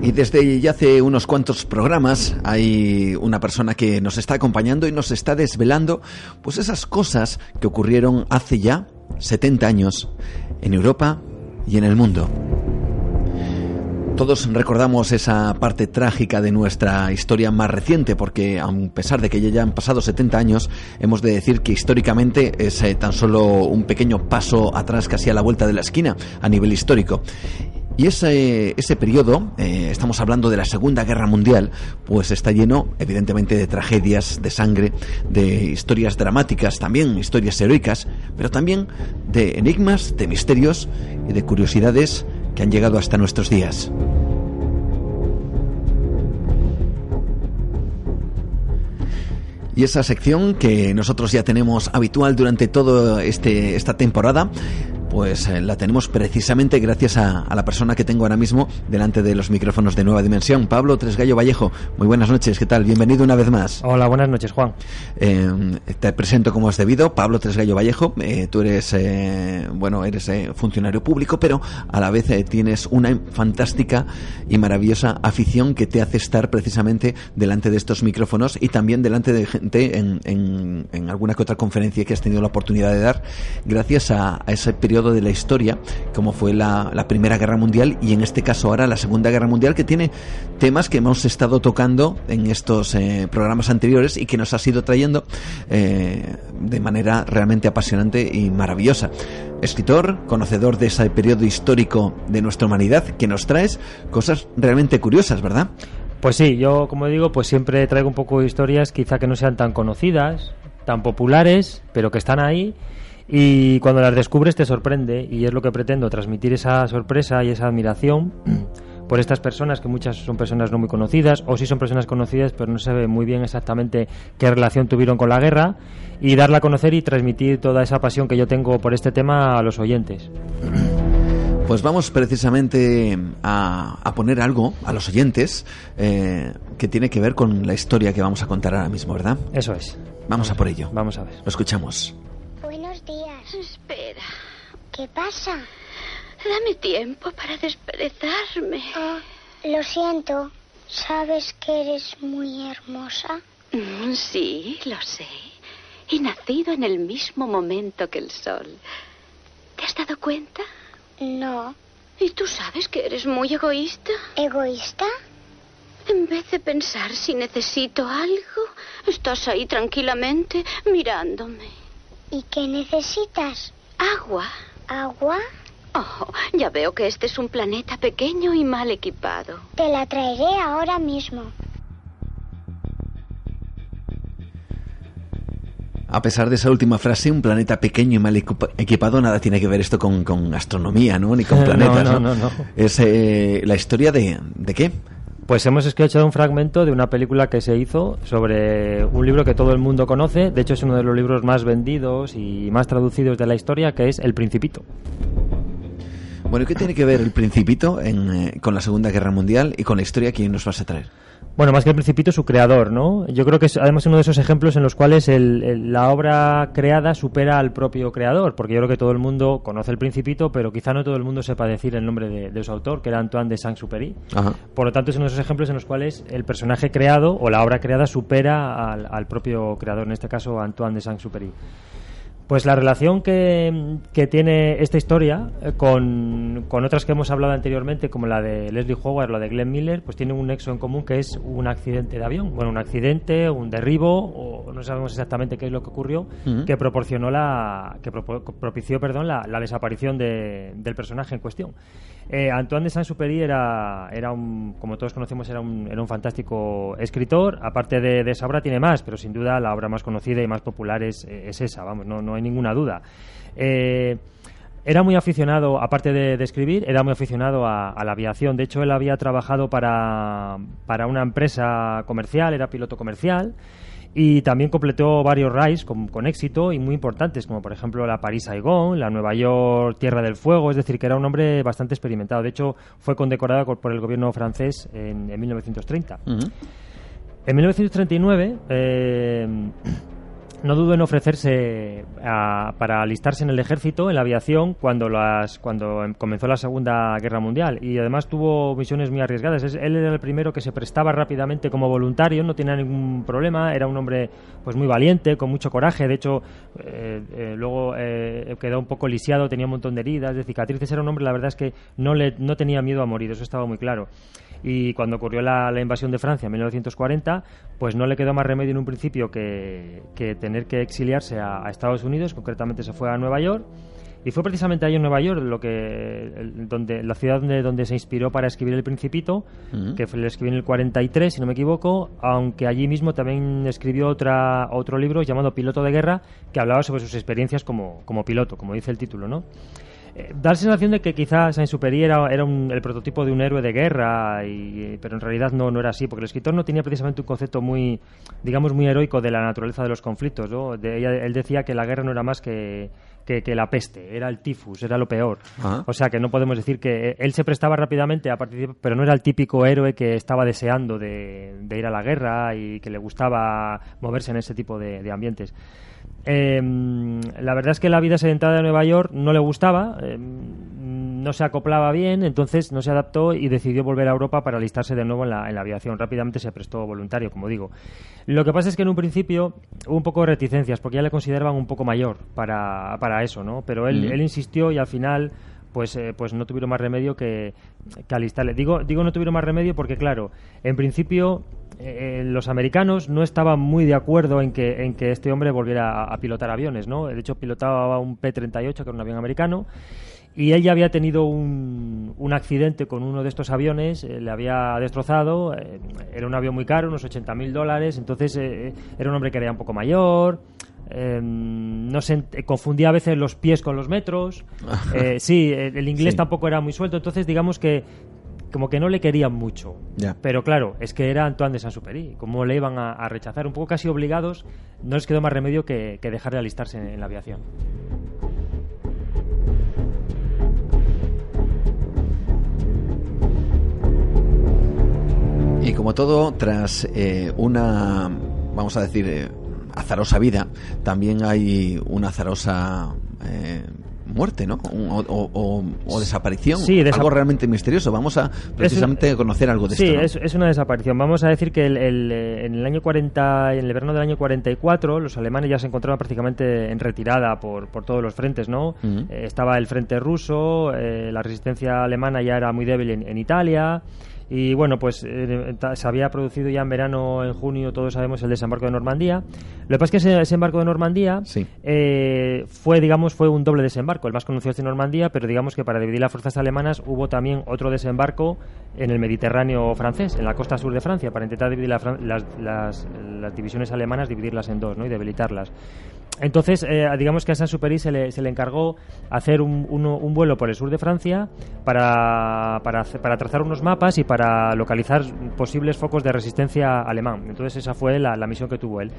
Y desde ya hace unos cuantos programas hay una persona que nos está acompañando y nos está desvelando pues esas cosas que ocurrieron hace ya 70 años en Europa y en el mundo. Todos recordamos esa parte trágica de nuestra historia más reciente, porque a pesar de que ya han pasado 70 años, hemos de decir que históricamente es eh, tan solo un pequeño paso atrás, casi a la vuelta de la esquina, a nivel histórico. Y ese, ese periodo, eh, estamos hablando de la Segunda Guerra Mundial, pues está lleno, evidentemente, de tragedias, de sangre, de historias dramáticas, también historias heroicas, pero también de enigmas, de misterios y de curiosidades que han llegado hasta nuestros días. Y esa sección que nosotros ya tenemos habitual durante toda este, esta temporada pues eh, la tenemos precisamente gracias a, la persona que tengo ahora mismo delante de los micrófonos de Nueva Dimensión, Pablo Tresgallo Vallejo. Muy buenas noches, ¿qué tal? Bienvenido una vez más. Hola, buenas noches, Juan. Eh, te presento como es debido, Pablo Tresgallo Vallejo. Eh, tú eres, bueno, eres funcionario público, pero a la vez tienes una fantástica y maravillosa afición que te hace estar precisamente delante de estos micrófonos y también delante de gente en, en, alguna que otra conferencia que has tenido la oportunidad de dar, gracias a ese periodo de la historia, como fue la, Primera Guerra Mundial y en este caso ahora la Segunda Guerra Mundial, que tiene temas que hemos estado tocando en estos eh, programas anteriores y que nos ha ido trayendo eh, de manera realmente apasionante y maravillosa. Escritor, conocedor de ese periodo histórico de nuestra humanidad, que nos traes cosas realmente curiosas, ¿verdad? Pues sí, yo como digo, pues siempre traigo un poco de historias quizá que no sean tan conocidas, tan populares, pero que están ahí y cuando las descubres te sorprende y es lo que pretendo, transmitir esa sorpresa y esa admiración por estas personas, que muchas son personas no muy conocidas, o sí son personas conocidas, pero no se ve muy bien exactamente qué relación tuvieron con la guerra, y darla a conocer y transmitir toda esa pasión que yo tengo por este tema a los oyentes. Pues vamos precisamente a, poner algo a los oyentes eh, que tiene que ver con la historia que vamos a contar ahora mismo, ¿verdad? Eso es. Vamos a por ello. Vamos a ver. Lo escuchamos. ¿Qué pasa? Dame tiempo para desperezarme. Ah, lo siento. ¿Sabes que eres muy hermosa? Mm, sí, lo sé. He nacido en el mismo momento que el sol. ¿Te has dado cuenta? No. ¿Y tú sabes que eres muy egoísta? ¿Egoísta? En vez de pensar si necesito algo, estás ahí tranquilamente mirándome. ¿Y qué necesitas? Agua. ¿Agua? Oh, ya veo que este es un planeta pequeño y mal equipado. Te la traeré ahora mismo. A pesar de esa última frase, un planeta pequeño y mal equipado, nada tiene que ver esto con, con astronomía, ¿no? Ni con planetas, no, no, no, Es eh, la historia de... ¿De qué? Pues hemos escuchado un fragmento de una película que se hizo sobre un libro que todo el mundo conoce. De hecho, es uno de los libros más vendidos y más traducidos de la historia, que es El Principito. Bueno, ¿y qué tiene que ver El Principito eh, con la Segunda Guerra Mundial y con la historia que nos vas a traer? Bueno, más que el Principito, su creador, ¿no? Yo creo que es además uno de esos ejemplos en los cuales la obra creada supera al propio creador, porque yo creo que todo el mundo conoce el Principito, pero quizá no todo el mundo sepa decir el nombre de, su autor, que era Antoine de Saint-Exupéry. Por lo tanto, es uno de esos ejemplos en los cuales el personaje creado o la obra creada supera al, al propio creador, en este caso Antoine de Saint-Exupéry. Pues la relación que, tiene esta historia eh, con, otras que hemos hablado anteriormente, como la de Leslie Howard o la de Glenn Miller, pues tiene un nexo en común que es un accidente de avión. Bueno, un accidente, un derribo, o no sabemos exactamente qué es lo que ocurrió, que proporcionó la, que propició, perdón, la, desaparición del personaje en cuestión. Eh, Antoine de Saint-Supéry era, era un, como todos conocemos, era un, era un fantástico escritor. Aparte de, esa obra tiene más, pero sin duda la obra más conocida y más popular es, esa, vamos, no, no hay ninguna duda. Eh, era muy aficionado, aparte de, escribir, era muy aficionado a, la aviación. De hecho, él había trabajado para, para una empresa comercial, era piloto comercial y también completó varios raids con, éxito y muy importantes, como por ejemplo la París-Saigón, la Nueva York Tierra del Fuego, es decir, que era un hombre bastante experimentado. De hecho, fue condecorado por el gobierno francés en, 1930. En 1939, eh, no dudo en ofrecerse para alistarse en el ejército, en la aviación, cuando, las, cuando comenzó la Segunda Guerra Mundial. Y además tuvo misiones muy arriesgadas. él era el primero que se prestaba rápidamente como voluntario, no tenía ningún problema, era un hombre pues muy valiente, con mucho coraje. De hecho, eh, eh, luego eh, quedó un poco lisiado, tenía un montón de heridas, de cicatrices. Era un hombre, la verdad es que no, le, no tenía miedo a morir, eso estaba muy claro y cuando ocurrió la, invasión de Francia en 1940, pues no le quedó más remedio en un principio que, tener que exiliarse a, Estados Unidos, concretamente se fue a Nueva York. Y fue precisamente ahí en Nueva York lo que, donde, la ciudad donde, donde se inspiró para escribir El Principito, que lo escribió en el 43, si no me equivoco, aunque allí mismo también escribió otra, otro libro llamado Piloto de Guerra, que hablaba sobre sus experiencias como, como piloto, como dice el título, ¿no? Eh, da la sensación de que quizás Saint-Supéry era, era el prototipo de un héroe de guerra, y, pero en realidad no, no era así, porque el escritor no tenía precisamente un concepto muy, digamos, muy heroico de la naturaleza de los conflictos. ¿no? él decía que la guerra no era más que, que, la peste, era el tifus, era lo peor. O sea que no podemos decir que él se prestaba rápidamente a participar, pero no era el típico héroe que estaba deseando de, ir a la guerra y que le gustaba moverse en ese tipo de ambientes. Eh, la verdad es que la vida sedentada de Nueva York no le gustaba, em, no se acoplaba bien, entonces no se adaptó y decidió volver a Europa para alistarse de nuevo en la, aviación. Rápidamente se prestó voluntario, como digo. Lo que pasa es que en un principio hubo un poco de reticencias, porque ya le consideraban un poco mayor para, para eso, ¿no? Pero él, mm. él insistió y al final pues, eh, pues no tuvieron más remedio que, que alistarle. Digo, digo no tuvieron más remedio porque, claro, en principio eh, los americanos no estaban muy de acuerdo en que, en que este hombre volviera a, pilotar aviones, ¿no? De hecho, pilotaba un P-38, que era un avión americano, y él ya había tenido un, un accidente con uno de estos aviones, eh, le había destrozado, eh, era un avión muy caro, unos 80 mil dólares, entonces era un hombre que era un poco mayor, no se confundía a veces los pies con los metros. sí, el, inglés tampoco era muy suelto. Entonces, digamos que como que no le querían mucho. Pero claro, es que era Antoine de Saint-Supéry. Como le iban a, rechazar, un poco casi obligados, no les quedó más remedio que, dejar de alistarse en, la aviación. Y como todo, tras eh, una, vamos a decir, eh, azarosa vida, también hay una azarosa eh, muerte, ¿no? O, desaparición. Sí, algo realmente misterioso. Vamos a precisamente conocer algo de esto. Sí, es, una desaparición. Vamos a decir que eh, en el año 40, en el verano del año 44, los alemanes ya se encontraban prácticamente en retirada por, por todos los frentes, ¿no? Eh, estaba el frente ruso, eh, la resistencia alemana ya era muy débil en, en Italia. Y bueno, pues eh, se había producido ya en verano, en junio, todos sabemos, el desembarco de Normandía. Lo que pasa es que ese desembarco de Normandía eh, fue, digamos, fue un doble desembarco. El más conocido es de Normandía, pero digamos que para dividir las fuerzas alemanas hubo también otro desembarco en el Mediterráneo francés, en la costa sur de Francia, para intentar dividir las, las, divisiones alemanas, dividirlas en dos ¿no? y debilitarlas. Entonces, eh, digamos que a Saint-Supéry se le, se le encargó hacer un, uno- un vuelo por el sur de Francia para, para, para trazar unos mapas y para localizar posibles focos de resistencia alemán. Entonces, esa fue la, la misión que tuvo él.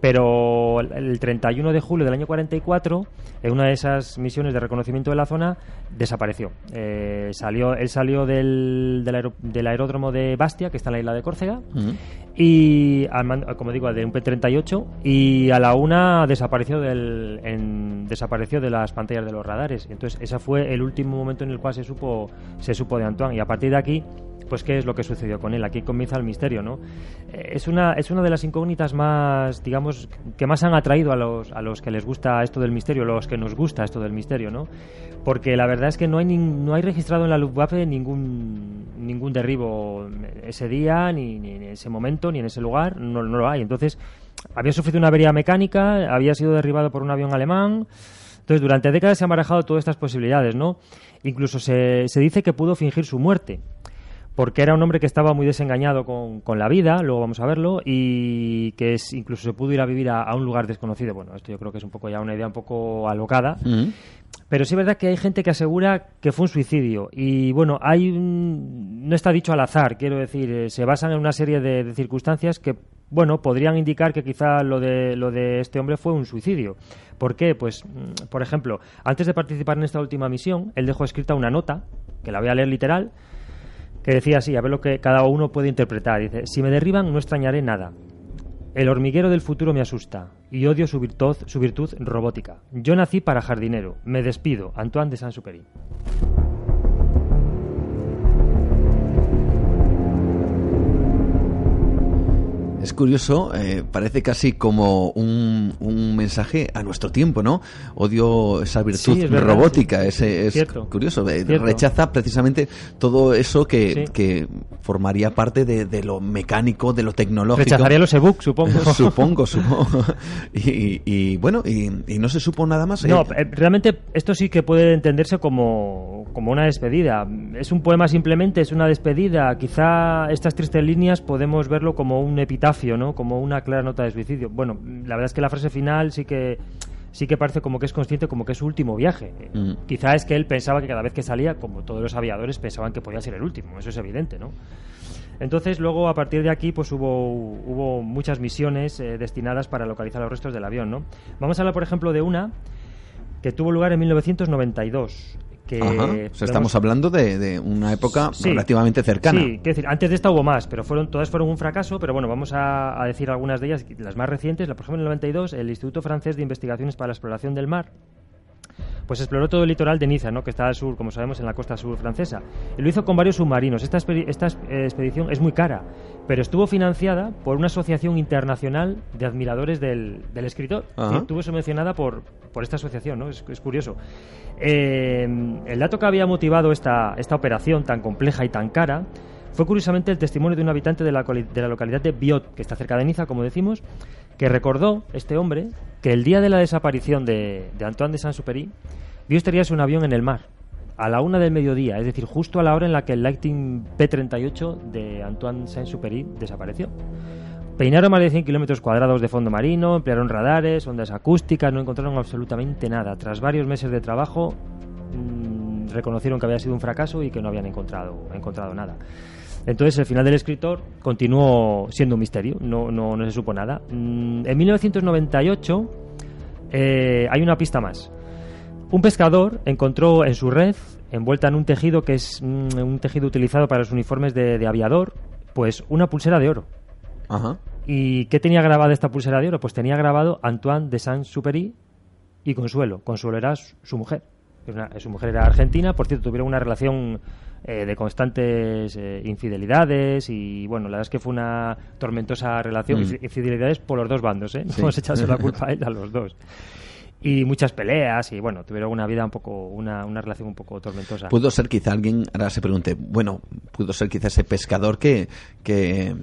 Pero el- el 31 de julio del año 44, en una de esas misiones de reconocimiento de la zona, desapareció. Eh, salió, él salió del, del, del aeródromo de Bastia, que está en la isla de Córcega, mando- como digo de un P38 y a la una desapareció del en- desapareció de las pantallas de los radares. Entonces ese fue el último momento en el cual se supo se supo de Antoine. Y a partir de aquí pues qué es lo que sucedió con él aquí comienza el misterio no Eh, es una es una de las incógnitas más digamos que más han atraído a los a los que les gusta esto del misterio los que nos gusta esto del misterio no porque la verdad es que no hay no hay registrado en la Luftwaffe ningún ningún derribo ese día ni, ni en ese momento ni en ese lugar no, no lo hay. Entonces había sufrido una avería mecánica había sido derribado por un avión alemán. Entonces durante décadas se han barajado todas estas posibilidades no incluso se, se dice que pudo fingir su muerte porque era un hombre que estaba muy desengañado con, con la vida, luego vamos a verlo, y que es, incluso se pudo ir a vivir a, a un lugar desconocido. Bueno, esto yo creo que es un poco ya una idea un poco alocada, pero sí es verdad que hay gente que asegura que fue un suicidio. Y bueno, hay un- no está dicho al azar, quiero decir, eh, se basan en una serie de, de circunstancias que, bueno, podrían indicar que quizá lo de, lo de este hombre fue un suicidio. ¿Por qué? Pues, mm, por ejemplo, antes de participar en esta última misión, él dejó escrita una nota, que la voy a leer literal, que decía así, a ver lo que cada uno puede interpretar. Dice, si me derriban no extrañaré nada. El hormiguero del futuro me asusta y odio su virtud, su virtud robótica. Yo nací para jardinero. Me despido. Antoine de Saint-Supéry. Es curioso, eh, parece casi como un, un mensaje a nuestro tiempo, ¿no? Odio esa virtud Sí, es verdad, robótica, sí. ese, es Cierto. curioso. eh, Cierto. Rechaza precisamente todo eso que, Sí. que formaría parte de, de lo mecánico, de lo tecnológico. Rechazaría los e-books, supongo. supongo, supongo. Y, y, bueno, y, y no se supo nada más. No, eh, eh, realmente esto sí que puede entenderse como, como una despedida. Es un poema simplemente, es una despedida. Quizá estas tristes líneas podemos verlo como un epitafio, ¿no? Como una clara nota de suicidio. Bueno, la verdad es que la frase final sí que sí que parece como que es consciente como que es su último viaje. Mm. Quizá es que él pensaba que cada vez que salía, como todos los aviadores, pensaban que podía ser el último. Eso es evidente, ¿no? Entonces, luego, a partir de aquí, pues hubo, hubo muchas misiones eh, destinadas para localizar los restos del avión, ¿no? Vamos a hablar, por ejemplo, de una que tuvo lugar en 1992. Que Ajá. O sea, podemos- estamos hablando de, de una época Sí. relativamente cercana. Sí, quiero decir, antes de esta hubo más, pero fueron todas fueron un fracaso, pero bueno, vamos a, a decir algunas de ellas, las más recientes. La, por ejemplo, en el 92, el Instituto Francés de Investigaciones para la Exploración del Mar pues exploró todo el litoral de Niza, ¿no? que está al sur, como sabemos, en la costa sur francesa. Y lo hizo con varios submarinos. Esta, eh, expedición es muy cara, pero estuvo financiada por una asociación internacional de admiradores del, del escritor. Ajá. Estuvo subvencionada por, por esta asociación, ¿no? Es, curioso. Eh, el dato que había motivado esta, esta operación tan compleja y tan cara fue curiosamente el testimonio de un habitante de la, de la localidad de Biot, que está cerca de Niza, como decimos, que recordó, este hombre, que el día de la desaparición de, de Antoine de Saint-Supéry vio estrellarse un avión en el mar, a la una del mediodía, es decir, justo a la hora en la que el Lightning P-38 de Antoine Saint-Supéry desapareció. Peinaron más de 100 kilómetros cuadrados de fondo marino, emplearon radares, ondas acústicas, no encontraron absolutamente nada. Tras varios meses de trabajo, mm, reconocieron que había sido un fracaso y que no habían encontrado, nada. Entonces, el final del escritor continuó siendo un misterio, no se supo nada. Mm, En 1998 eh, hay una pista más. Un pescador encontró en su red, envuelta en un tejido que es mm, un tejido utilizado para los uniformes de, de aviador, pues una pulsera de oro. Ajá. ¿Y qué tenía grabada esta pulsera de oro? Pues tenía grabado Antoine de Saint-Supéry y Consuelo. Consuelo era su, mujer. Una- su mujer era argentina, por cierto, tuvieron una relación eh, de constantes eh, infidelidades y, bueno, la verdad es que fue una tormentosa relación. Mm. Infi- Infidelidades por los dos bandos, ¿eh? No Sí. vamos a echarse la culpa a él, a los dos. Y muchas peleas y, bueno, tuvieron una vida un poco, una, una relación un poco tormentosa. Pudo ser quizá alguien, ahora se pregunte, bueno, pudo ser quizá ese pescador que, que,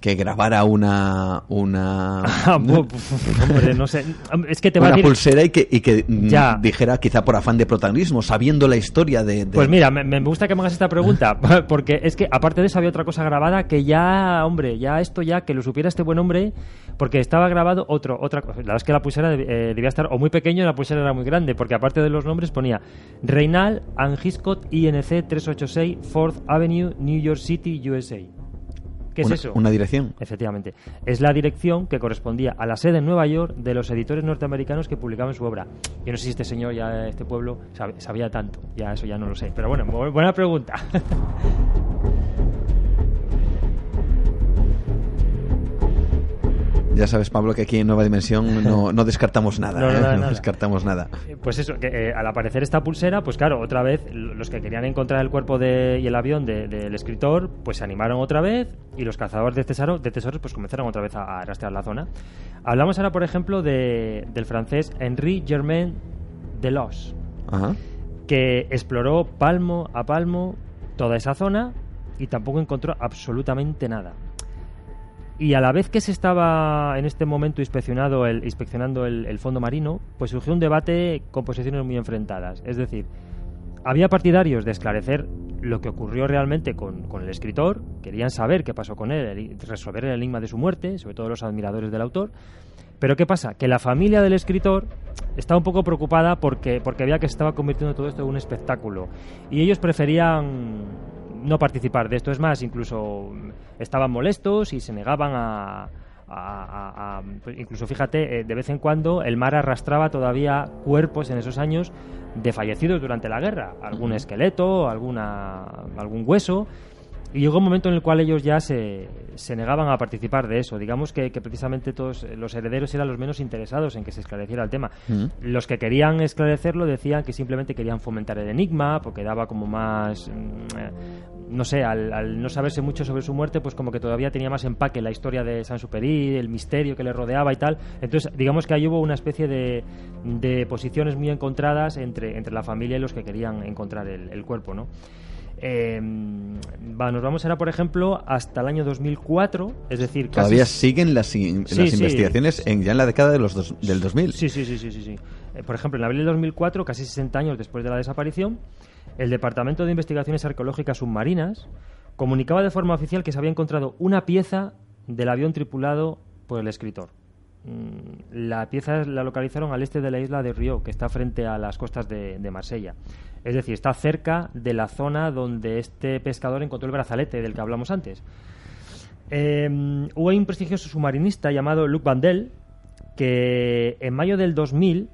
que grabara una, una, Ah, hombre, no sé. Es que te va a una decir... pulsera y que, y que mm, Ya. dijera quizá por afán de protagonismo, sabiendo la historia de... de- Pues mira, me, me gusta que me hagas esta pregunta, porque es que aparte de eso había otra cosa grabada que ya, hombre, ya esto ya, que lo supiera este buen hombre, porque estaba grabado otro, otra cosa. La verdad es que la pulsera eh, debía estar o muy pequeño y la pulsera era muy grande, porque aparte de los nombres ponía Reynal and Hiscott INC 386 4th Avenue, New York City, USA. ¿Qué es Una- eso? una dirección. Efectivamente. Es la dirección que correspondía a la sede en Nueva York de los editores norteamericanos que publicaban su obra. Yo no sé si este señor ya, este pueblo, sab- sabía tanto. Ya eso ya no lo sé. Pero bueno, bu- buena pregunta. Ya sabes, Pablo, que aquí en Nueva Dimensión no, no descartamos nada. No, no, ¿eh? nada, No nada. descartamos nada. Pues eso, que eh, al aparecer esta pulsera, pues claro, otra vez los que querían encontrar el cuerpo de, y el avión de- del escritor, pues se animaron otra vez y los cazadores de, tesoro- de tesoros pues comenzaron otra vez a, a rastrear la zona. Hablamos ahora, por ejemplo, de- del francés Henri Germain Delos, Ajá. que exploró palmo a palmo toda esa zona y tampoco encontró absolutamente nada. Y a la vez que se estaba en este momento inspeccionado el, inspeccionando el, fondo marino, pues surgió un debate con posiciones muy enfrentadas. Es decir, había partidarios de esclarecer lo que ocurrió realmente con, con el escritor, querían saber qué pasó con él, resolver el enigma de su muerte, sobre todo los admiradores del autor. Pero ¿qué pasa? Que la familia del escritor estaba un poco preocupada porque, porque veía que se estaba convirtiendo todo esto en un espectáculo. Y ellos preferían no participar de esto. Es más, incluso estaban molestos y se negaban a... a- a- a- pues incluso fíjate, eh, de vez en cuando el mar arrastraba todavía cuerpos en esos años de fallecidos durante la guerra. Algún esqueleto, alguna, algún hueso. Y llegó un momento en el cual ellos ya se, se negaban a participar de eso. Digamos que, que precisamente todos los herederos eran los menos interesados en que se esclareciera el tema. Mm. Los que querían esclarecerlo decían que simplemente querían fomentar el enigma, porque daba como más... mm, no sé, al, al no saberse mucho sobre su muerte, pues como que todavía tenía más empaque la historia de San Superi, el misterio que le rodeaba y tal. Entonces, digamos que ahí hubo una especie de, de posiciones muy encontradas entre, entre la familia y los que querían encontrar el, el cuerpo, ¿no? Eh, va, nos vamos ahora, por ejemplo, hasta el año 2004, es decir, casi... Todavía siguen las, in- Sí, las sí. investigaciones en, ya en la década de los dos- del 2000. Sí, sí, sí, sí, sí. sí. Eh, por ejemplo, en abril de 2004, casi 60 años después de la desaparición, el Departamento de Investigaciones Arqueológicas Submarinas comunicaba de forma oficial que se había encontrado una pieza del avión tripulado por el escritor. Mm, La pieza la localizaron al este de la isla de Río, que está frente a las costas de, Marsella. Es decir, está cerca de la zona donde este pescador encontró el brazalete del que hablamos antes. Eh, hubo un prestigioso submarinista llamado Luc Vandel que en mayo del 2000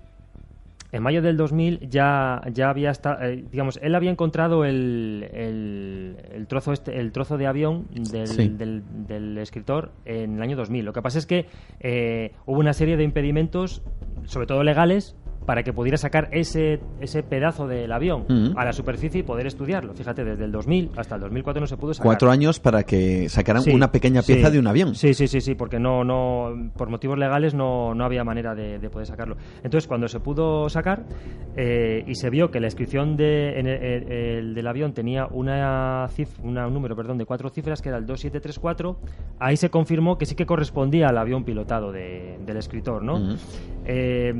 en mayo del 2000 ya, ya había esta- eh, digamos él había encontrado el, el, el trozo este, el trozo de avión del, Sí. del, del escritor en el año 2000 lo que pasa es que eh, hubo una serie de impedimentos sobre todo legales para que pudiera sacar ese, ese pedazo del avión a la superficie y poder estudiarlo. Fíjate, desde el 2000 hasta el 2004 no se pudo sacar. Cuatro años para que sacaran Sí, una pequeña sí. pieza de un avión. Sí, sí, sí, sí, porque no, no, por motivos legales no, no había manera de, de poder sacarlo. Entonces, cuando se pudo sacar eh, y se vio que la inscripción de, en el, el- el del avión tenía una cif- una- un número perdón, de cuatro cifras, que era el 2734, ahí se confirmó que sí que correspondía al avión pilotado de- del escritor, ¿no? Ujú. Eh,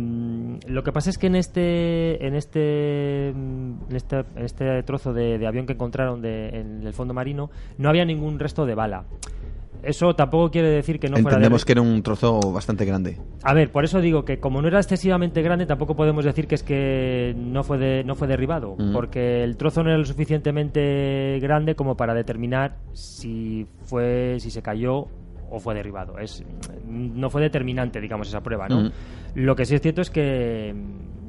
lo que pasa es que en este en este en este, en este trozo de, de avión que encontraron de- en el fondo marino no había ningún resto de bala. Eso tampoco quiere decir que no fuera de- Entendemos que era un trozo bastante grande. A ver, por eso digo que como no era excesivamente grande, tampoco podemos decir que es que no fue de- no fue derribado, Mm. porque el trozo no era lo suficientemente grande como para determinar si fue si se cayó o fue derribado. Es no fue determinante, digamos, esa prueba, ¿no? Mm. Lo que sí es cierto es que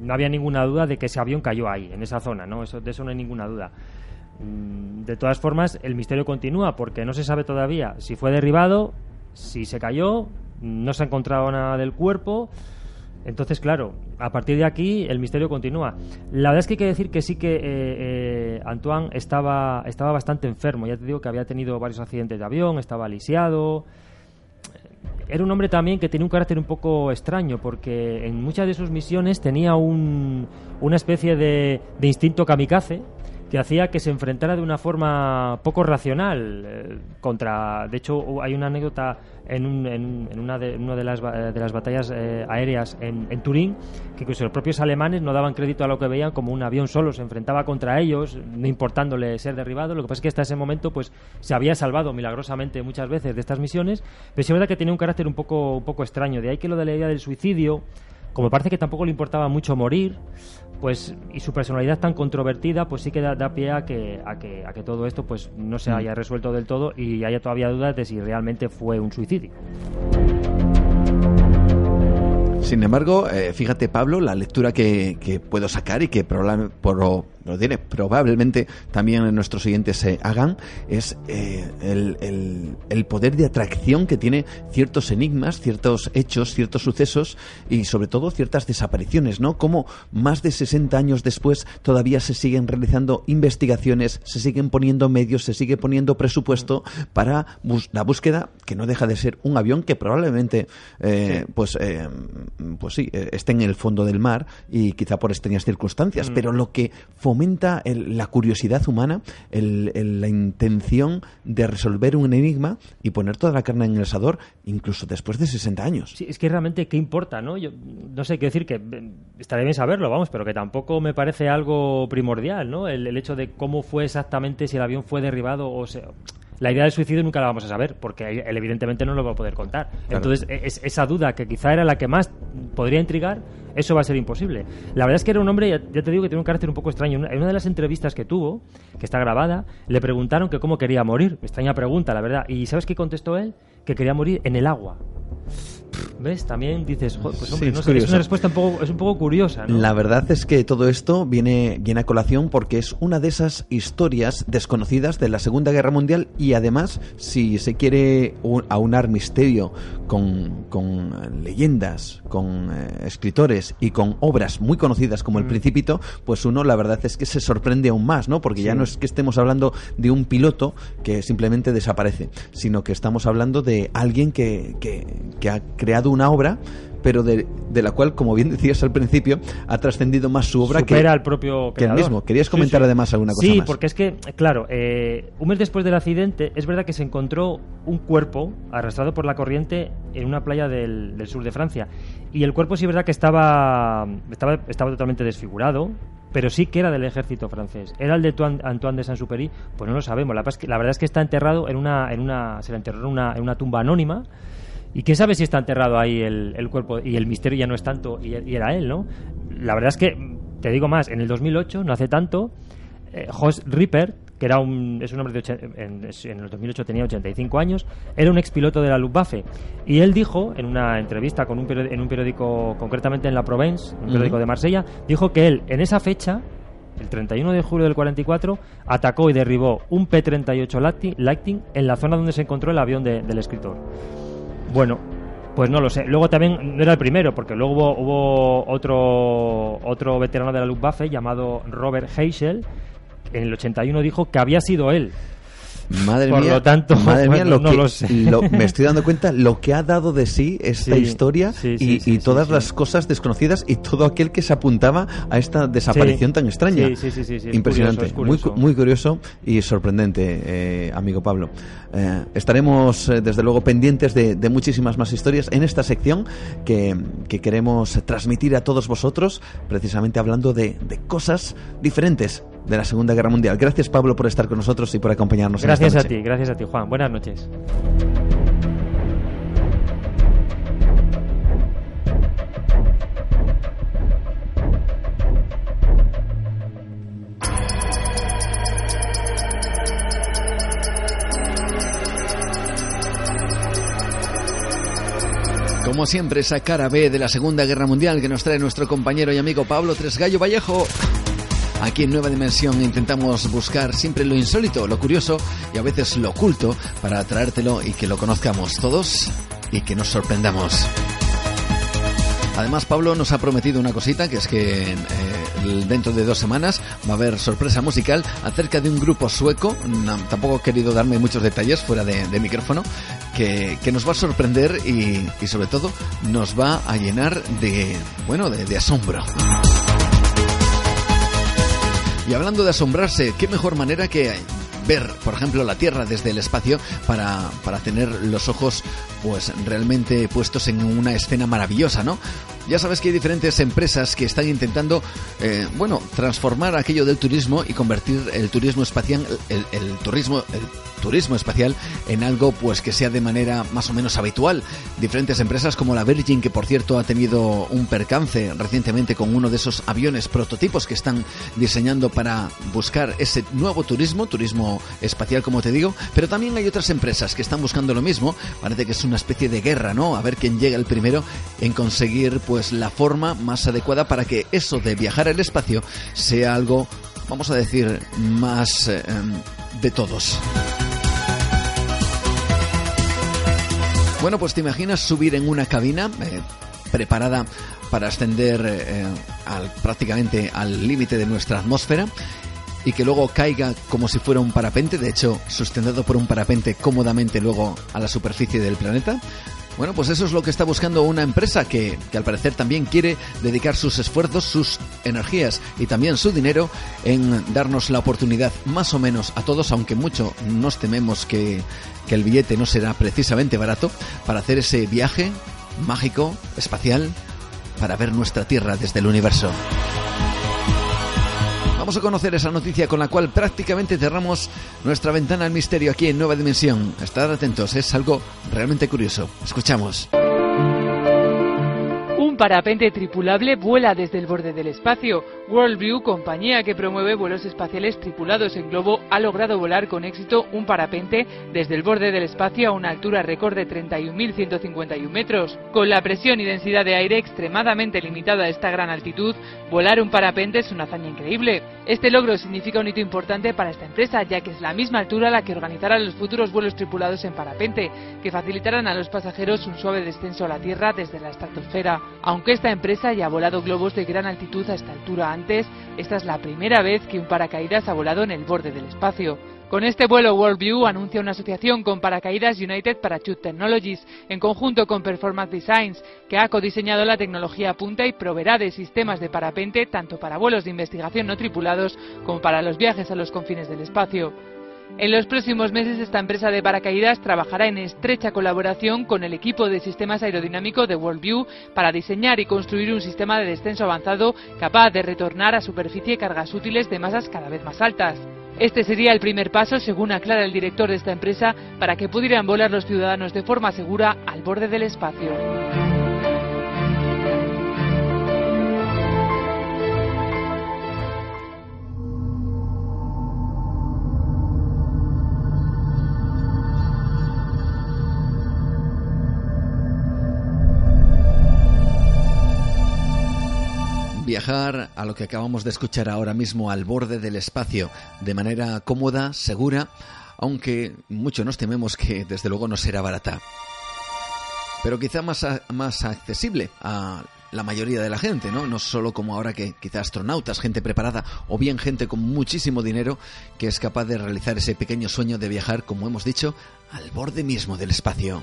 no había ninguna duda de que ese avión cayó ahí, en esa zona, ¿no? Eso, de eso no hay ninguna duda. Mm, De todas formas, el misterio continúa porque no se sabe todavía si fue derribado, si se cayó, no se ha encontrado nada del cuerpo. Entonces, claro, a partir de aquí el misterio continúa. La verdad es que hay que decir que sí que eh, eh, Antoine estaba, estaba bastante enfermo. Ya te digo que había tenido varios accidentes de avión, estaba lisiado. Era un hombre también que tenía un carácter un poco extraño porque en muchas de sus misiones tenía un- una especie de, de instinto kamikaze que hacía que se enfrentara de una forma poco racional eh, contra. De hecho, hay una anécdota en, un- en- una, de, una de, las, de las batallas eh, aéreas en, en Turín, que incluso los propios alemanes no daban crédito a lo que veían como un avión solo, se enfrentaba contra ellos, no importándole ser derribado. Lo que pasa es que hasta ese momento pues se había salvado milagrosamente muchas veces de estas misiones, pero sí es verdad que tenía un carácter un poco, un poco extraño. De ahí que lo de la idea del suicidio, como parece que tampoco le importaba mucho morir, pues y su personalidad tan controvertida, pues sí que da, da pie a que, a que a que todo esto pues no se Mm. haya resuelto del todo y haya todavía dudas de si realmente fue un suicidio. Sin embargo, eh, fíjate, Pablo, la lectura que, que puedo sacar y que probable- por- lo diré, probablemente también nuestros oyentes se hagan es eh, el, el- el poder de atracción que tiene ciertos enigmas, ciertos hechos, ciertos sucesos y sobre todo ciertas desapariciones, ¿no? Como más de 60 años después todavía se siguen realizando investigaciones, se siguen poniendo medios, se sigue poniendo presupuesto para bus- la búsqueda que no deja de ser un avión que probablemente eh, pues eh, pues sí eh, esté en el fondo del mar y quizá por extrañas circunstancias Mm. pero lo que fomenta el- la curiosidad humana el- la intención de resolver un enigma y poner toda la carne en el asador incluso después de 60 años Sí, es que realmente, ¿qué importa, no? Yo no sé, quiero decir que eh, estaría bien saberlo, vamos, pero que tampoco me parece algo primordial, ¿no? El hecho de cómo fue exactamente, si el avión fue derribado o se... La idea del suicidio nunca la vamos a saber, porque él evidentemente no lo va a poder contar. Claro. Entonces, e- es- esa duda que quizá era la que más podría intrigar, eso va a ser imposible. La verdad es que era un hombre, ya, ya te digo, que tiene un carácter un poco extraño. En una de las entrevistas que tuvo, que está grabada, le preguntaron que cómo quería morir. Extraña pregunta, la verdad. ¿Y sabes qué contestó él? Que quería morir en el agua. ¿Ves? También dices, "Jo, pues hombre, Sí, no es sé, es curioso. una respuesta un poco, es un poco curiosa, ¿no? La verdad es que todo esto viene, viene a colación porque es una de esas historias desconocidas de la Segunda Guerra Mundial y además, si se quiere un- aunar misterio con, con, leyendas, con eh, escritores y con obras muy conocidas como El Mm. Principito, pues uno la verdad es que se sorprende aún más, ¿no? Porque ya no es que estemos hablando de un piloto que simplemente desaparece, sino que estamos hablando de alguien que, que, que ha creado una obra pero de, de la cual, como bien decías al principio, ha trascendido más su obra Supera que, al propio que el mismo. ¿Querías comentar sí. además alguna cosa Sí, más? porque es que, claro, eh, un mes después del accidente, es verdad que se encontró un cuerpo arrastrado por la corriente en una playa del, del sur de Francia. Y el cuerpo sí es verdad que estaba, estaba, estaba totalmente desfigurado, pero sí que era del ejército francés. ¿Era el de Antoine de Saint-Supéry? Pues no lo sabemos. La, verdad es que- la verdad es que está enterrado en una, en una, se le enterró en una, en una tumba anónima. ¿Y quién sabe si está enterrado ahí el, el cuerpo y el misterio ya no es tanto y, y era él, ¿no? La verdad es que, te digo más, en el 2008, no hace tanto, eh, Jos Ripper, que era un, es un hombre de en, en el 2008 tenía 85 años, era un expiloto de la Luftwaffe. Y él dijo, en una entrevista con un periódico, en un periódico, concretamente en La Provence, un periódico de Marsella, dijo que él, en esa fecha, el 31 de julio del 44, atacó y derribó un P-38 Lightning, Lightning en la zona donde se encontró el avión de- del escritor. Bueno, pues no lo sé. Luego también no era el primero, porque luego hubo, hubo otro, otro veterano de la Luftwaffe llamado Robert Heischel. En el 81 dijo que había sido él. Madre Por mía, lo tanto, madre mía, bueno, lo no que, lo sé. lo- me estoy dando cuenta lo que ha dado de sí esta Sí, historia sí, sí, y, todas las cosas desconocidas y todo aquel que se apuntaba a esta desaparición tan extraña. Sí, sí, sí, sí, sí, es Impresionante, curioso, Muy, muy curioso y sorprendente, eh, amigo Pablo. Eh, estaremos, eh, desde luego, pendientes de, de muchísimas más historias en esta sección que, que queremos transmitir a todos vosotros, precisamente hablando de, de cosas diferentes de la Segunda Guerra Mundial. Gracias, Pablo, por estar con nosotros y por acompañarnos. en Gracias esta a noche. ti, gracias a ti, Juan. Buenas noches. Como siempre, esa cara B de la Segunda Guerra Mundial que nos trae nuestro compañero y amigo Pablo Tresgallo Vallejo. Aquí en Nueva Dimensión intentamos buscar siempre lo insólito, lo curioso y a veces lo oculto para traértelo y que lo conozcamos todos y que nos sorprendamos. Además, Pablo nos ha prometido una cosita, que es que eh, dentro de dos semanas va a haber sorpresa musical acerca de un grupo sueco. No, tampoco he querido darme muchos detalles fuera de, de micrófono, que, nos va a sorprender y, y sobre todo nos va a llenar de, bueno, de, de asombro. Y hablando de asombrarse, qué mejor manera que ver, por ejemplo, la Tierra desde el espacio para, para tener los ojos pues realmente puestos en una escena maravillosa, ¿no? Ya sabes que hay diferentes empresas que están intentando, eh, bueno, transformar aquello del turismo y convertir el turismo espacial, el, el turismo, el turismo espacial en algo pues que sea de manera más o menos habitual. Diferentes empresas como la Virgin, que por cierto ha tenido un percance recientemente con uno de esos aviones prototipos que están diseñando para buscar ese nuevo turismo, turismo espacial como te digo, pero también hay otras empresas que están buscando lo mismo. Parece que es una especie de guerra, ¿no? A ver quién llega el primero en conseguir pues la forma más adecuada para que eso de viajar al espacio sea algo, vamos a decir, más eh, de todos. Bueno, pues te imaginas subir en una cabina eh, preparada para ascender eh, al, prácticamente al límite de nuestra atmósfera y que luego caiga como si fuera un parapente, de hecho sustentado por un parapente cómodamente luego a la superficie del planeta. Bueno, pues eso es lo que está buscando una empresa que, que, al parecer también quiere dedicar sus esfuerzos, sus energías y también su dinero en darnos la oportunidad más o menos a todos, aunque mucho nos tememos que, que el billete no será precisamente barato, para hacer ese viaje mágico, espacial, para ver nuestra Tierra desde el universo. Vamos a conocer esa noticia con la cual prácticamente cerramos nuestra ventana al misterio aquí en Nueva Dimensión. Estad atentos, es algo realmente curioso. Escuchamos. Un parapente tripulable vuela desde el borde del espacio. Worldview, compañía que promueve vuelos espaciales tripulados en globo, ha logrado volar con éxito un parapente desde el borde del espacio a una altura récord de 31.151 metros. Con la presión y densidad de aire extremadamente limitada a esta gran altitud, volar un parapente es una hazaña increíble. Este logro significa un hito importante para esta empresa, ya que es la misma altura la que organizará los futuros vuelos tripulados en parapente, que facilitarán a los pasajeros un suave descenso a la Tierra desde la estratosfera. Aunque esta empresa ya ha volado globos de gran altitud a esta altura antes, esta es la primera vez que un paracaídas ha volado en el borde del espacio. Con este vuelo Worldview anuncia una asociación con Paracaídas United Parachute Technologies, en conjunto con Performance Designs, que ha codiseñado la tecnología punta y proveerá de sistemas de parapente tanto para vuelos de investigación no tripulados como para los viajes a los confines del espacio. En los próximos meses esta empresa de paracaídas trabajará en estrecha colaboración con el equipo de sistemas aerodinámicos de Worldview para diseñar y construir un sistema de descenso avanzado capaz de retornar a superficie cargas útiles de masas cada vez más altas. Este sería el primer paso, según aclara el director de esta empresa, para que pudieran volar los ciudadanos de forma segura al borde del espacio. Viajar a lo que acabamos de escuchar ahora mismo al borde del espacio de manera cómoda, segura, aunque mucho nos tememos que desde luego no será barata. Pero quizá más, más accesible a la mayoría de la gente, ¿no? No solo como ahora que quizá astronautas, gente preparada o bien gente con muchísimo dinero que es capaz de realizar ese pequeño sueño de viajar, como hemos dicho, al borde mismo del espacio.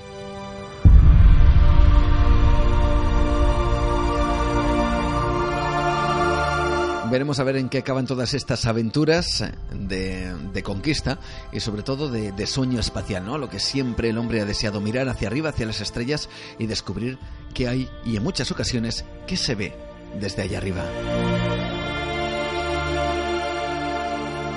Veremos a ver en qué acaban todas estas aventuras de, de conquista y sobre todo de, de, sueño espacial, ¿no? Lo que siempre el hombre ha deseado mirar hacia arriba, hacia las estrellas y descubrir qué hay y en muchas ocasiones qué se ve desde allá arriba.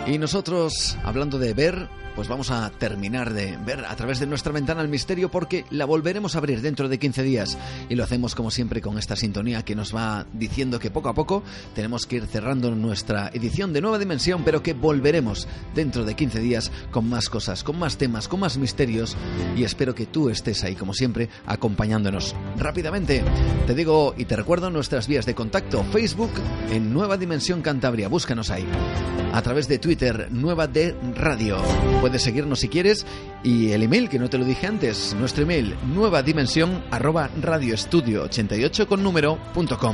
Y nosotros, hablando de ver, pues vamos a terminar de ver a través de nuestra ventana el misterio porque la volveremos a abrir dentro de 15 días. Y lo hacemos como siempre con esta sintonía que nos va diciendo que poco a poco tenemos que ir cerrando nuestra edición de Nueva Dimensión, pero que volveremos dentro de 15 días con más cosas, con más temas, con más misterios. Y espero que tú estés ahí como siempre acompañándonos. Rápidamente. Te digo y te recuerdo nuestras vías de contacto, Facebook en Nueva Dimensión Cantabria, búscanos ahí. A través de Twitter, Nueva de Radio puedes seguirnos si quieres y el email que no te lo dije antes, nuestro email nueva dimensión arroba radioestudio 88 con número punto com.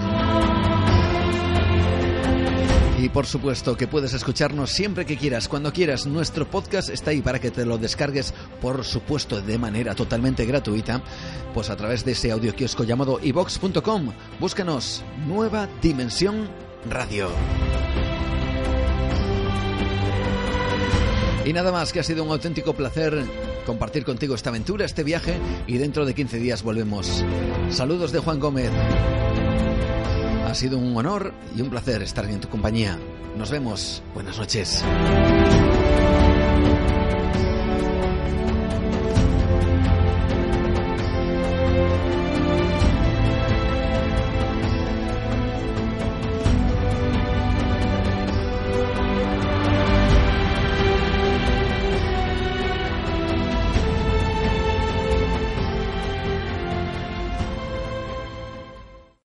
Y por supuesto que puedes escucharnos siempre que quieras, cuando quieras. Nuestro podcast está ahí para que te lo descargues, por supuesto, de manera totalmente gratuita, pues a través de ese audio kiosco llamado ibox.com. Búscanos Nueva Dimensión Radio. Y nada más, que ha sido un auténtico placer compartir contigo esta aventura, este viaje, y dentro de 15 días volvemos. Saludos de Juan Gómez. Ha sido un honor y un placer estar en tu compañía. Nos vemos. Buenas noches.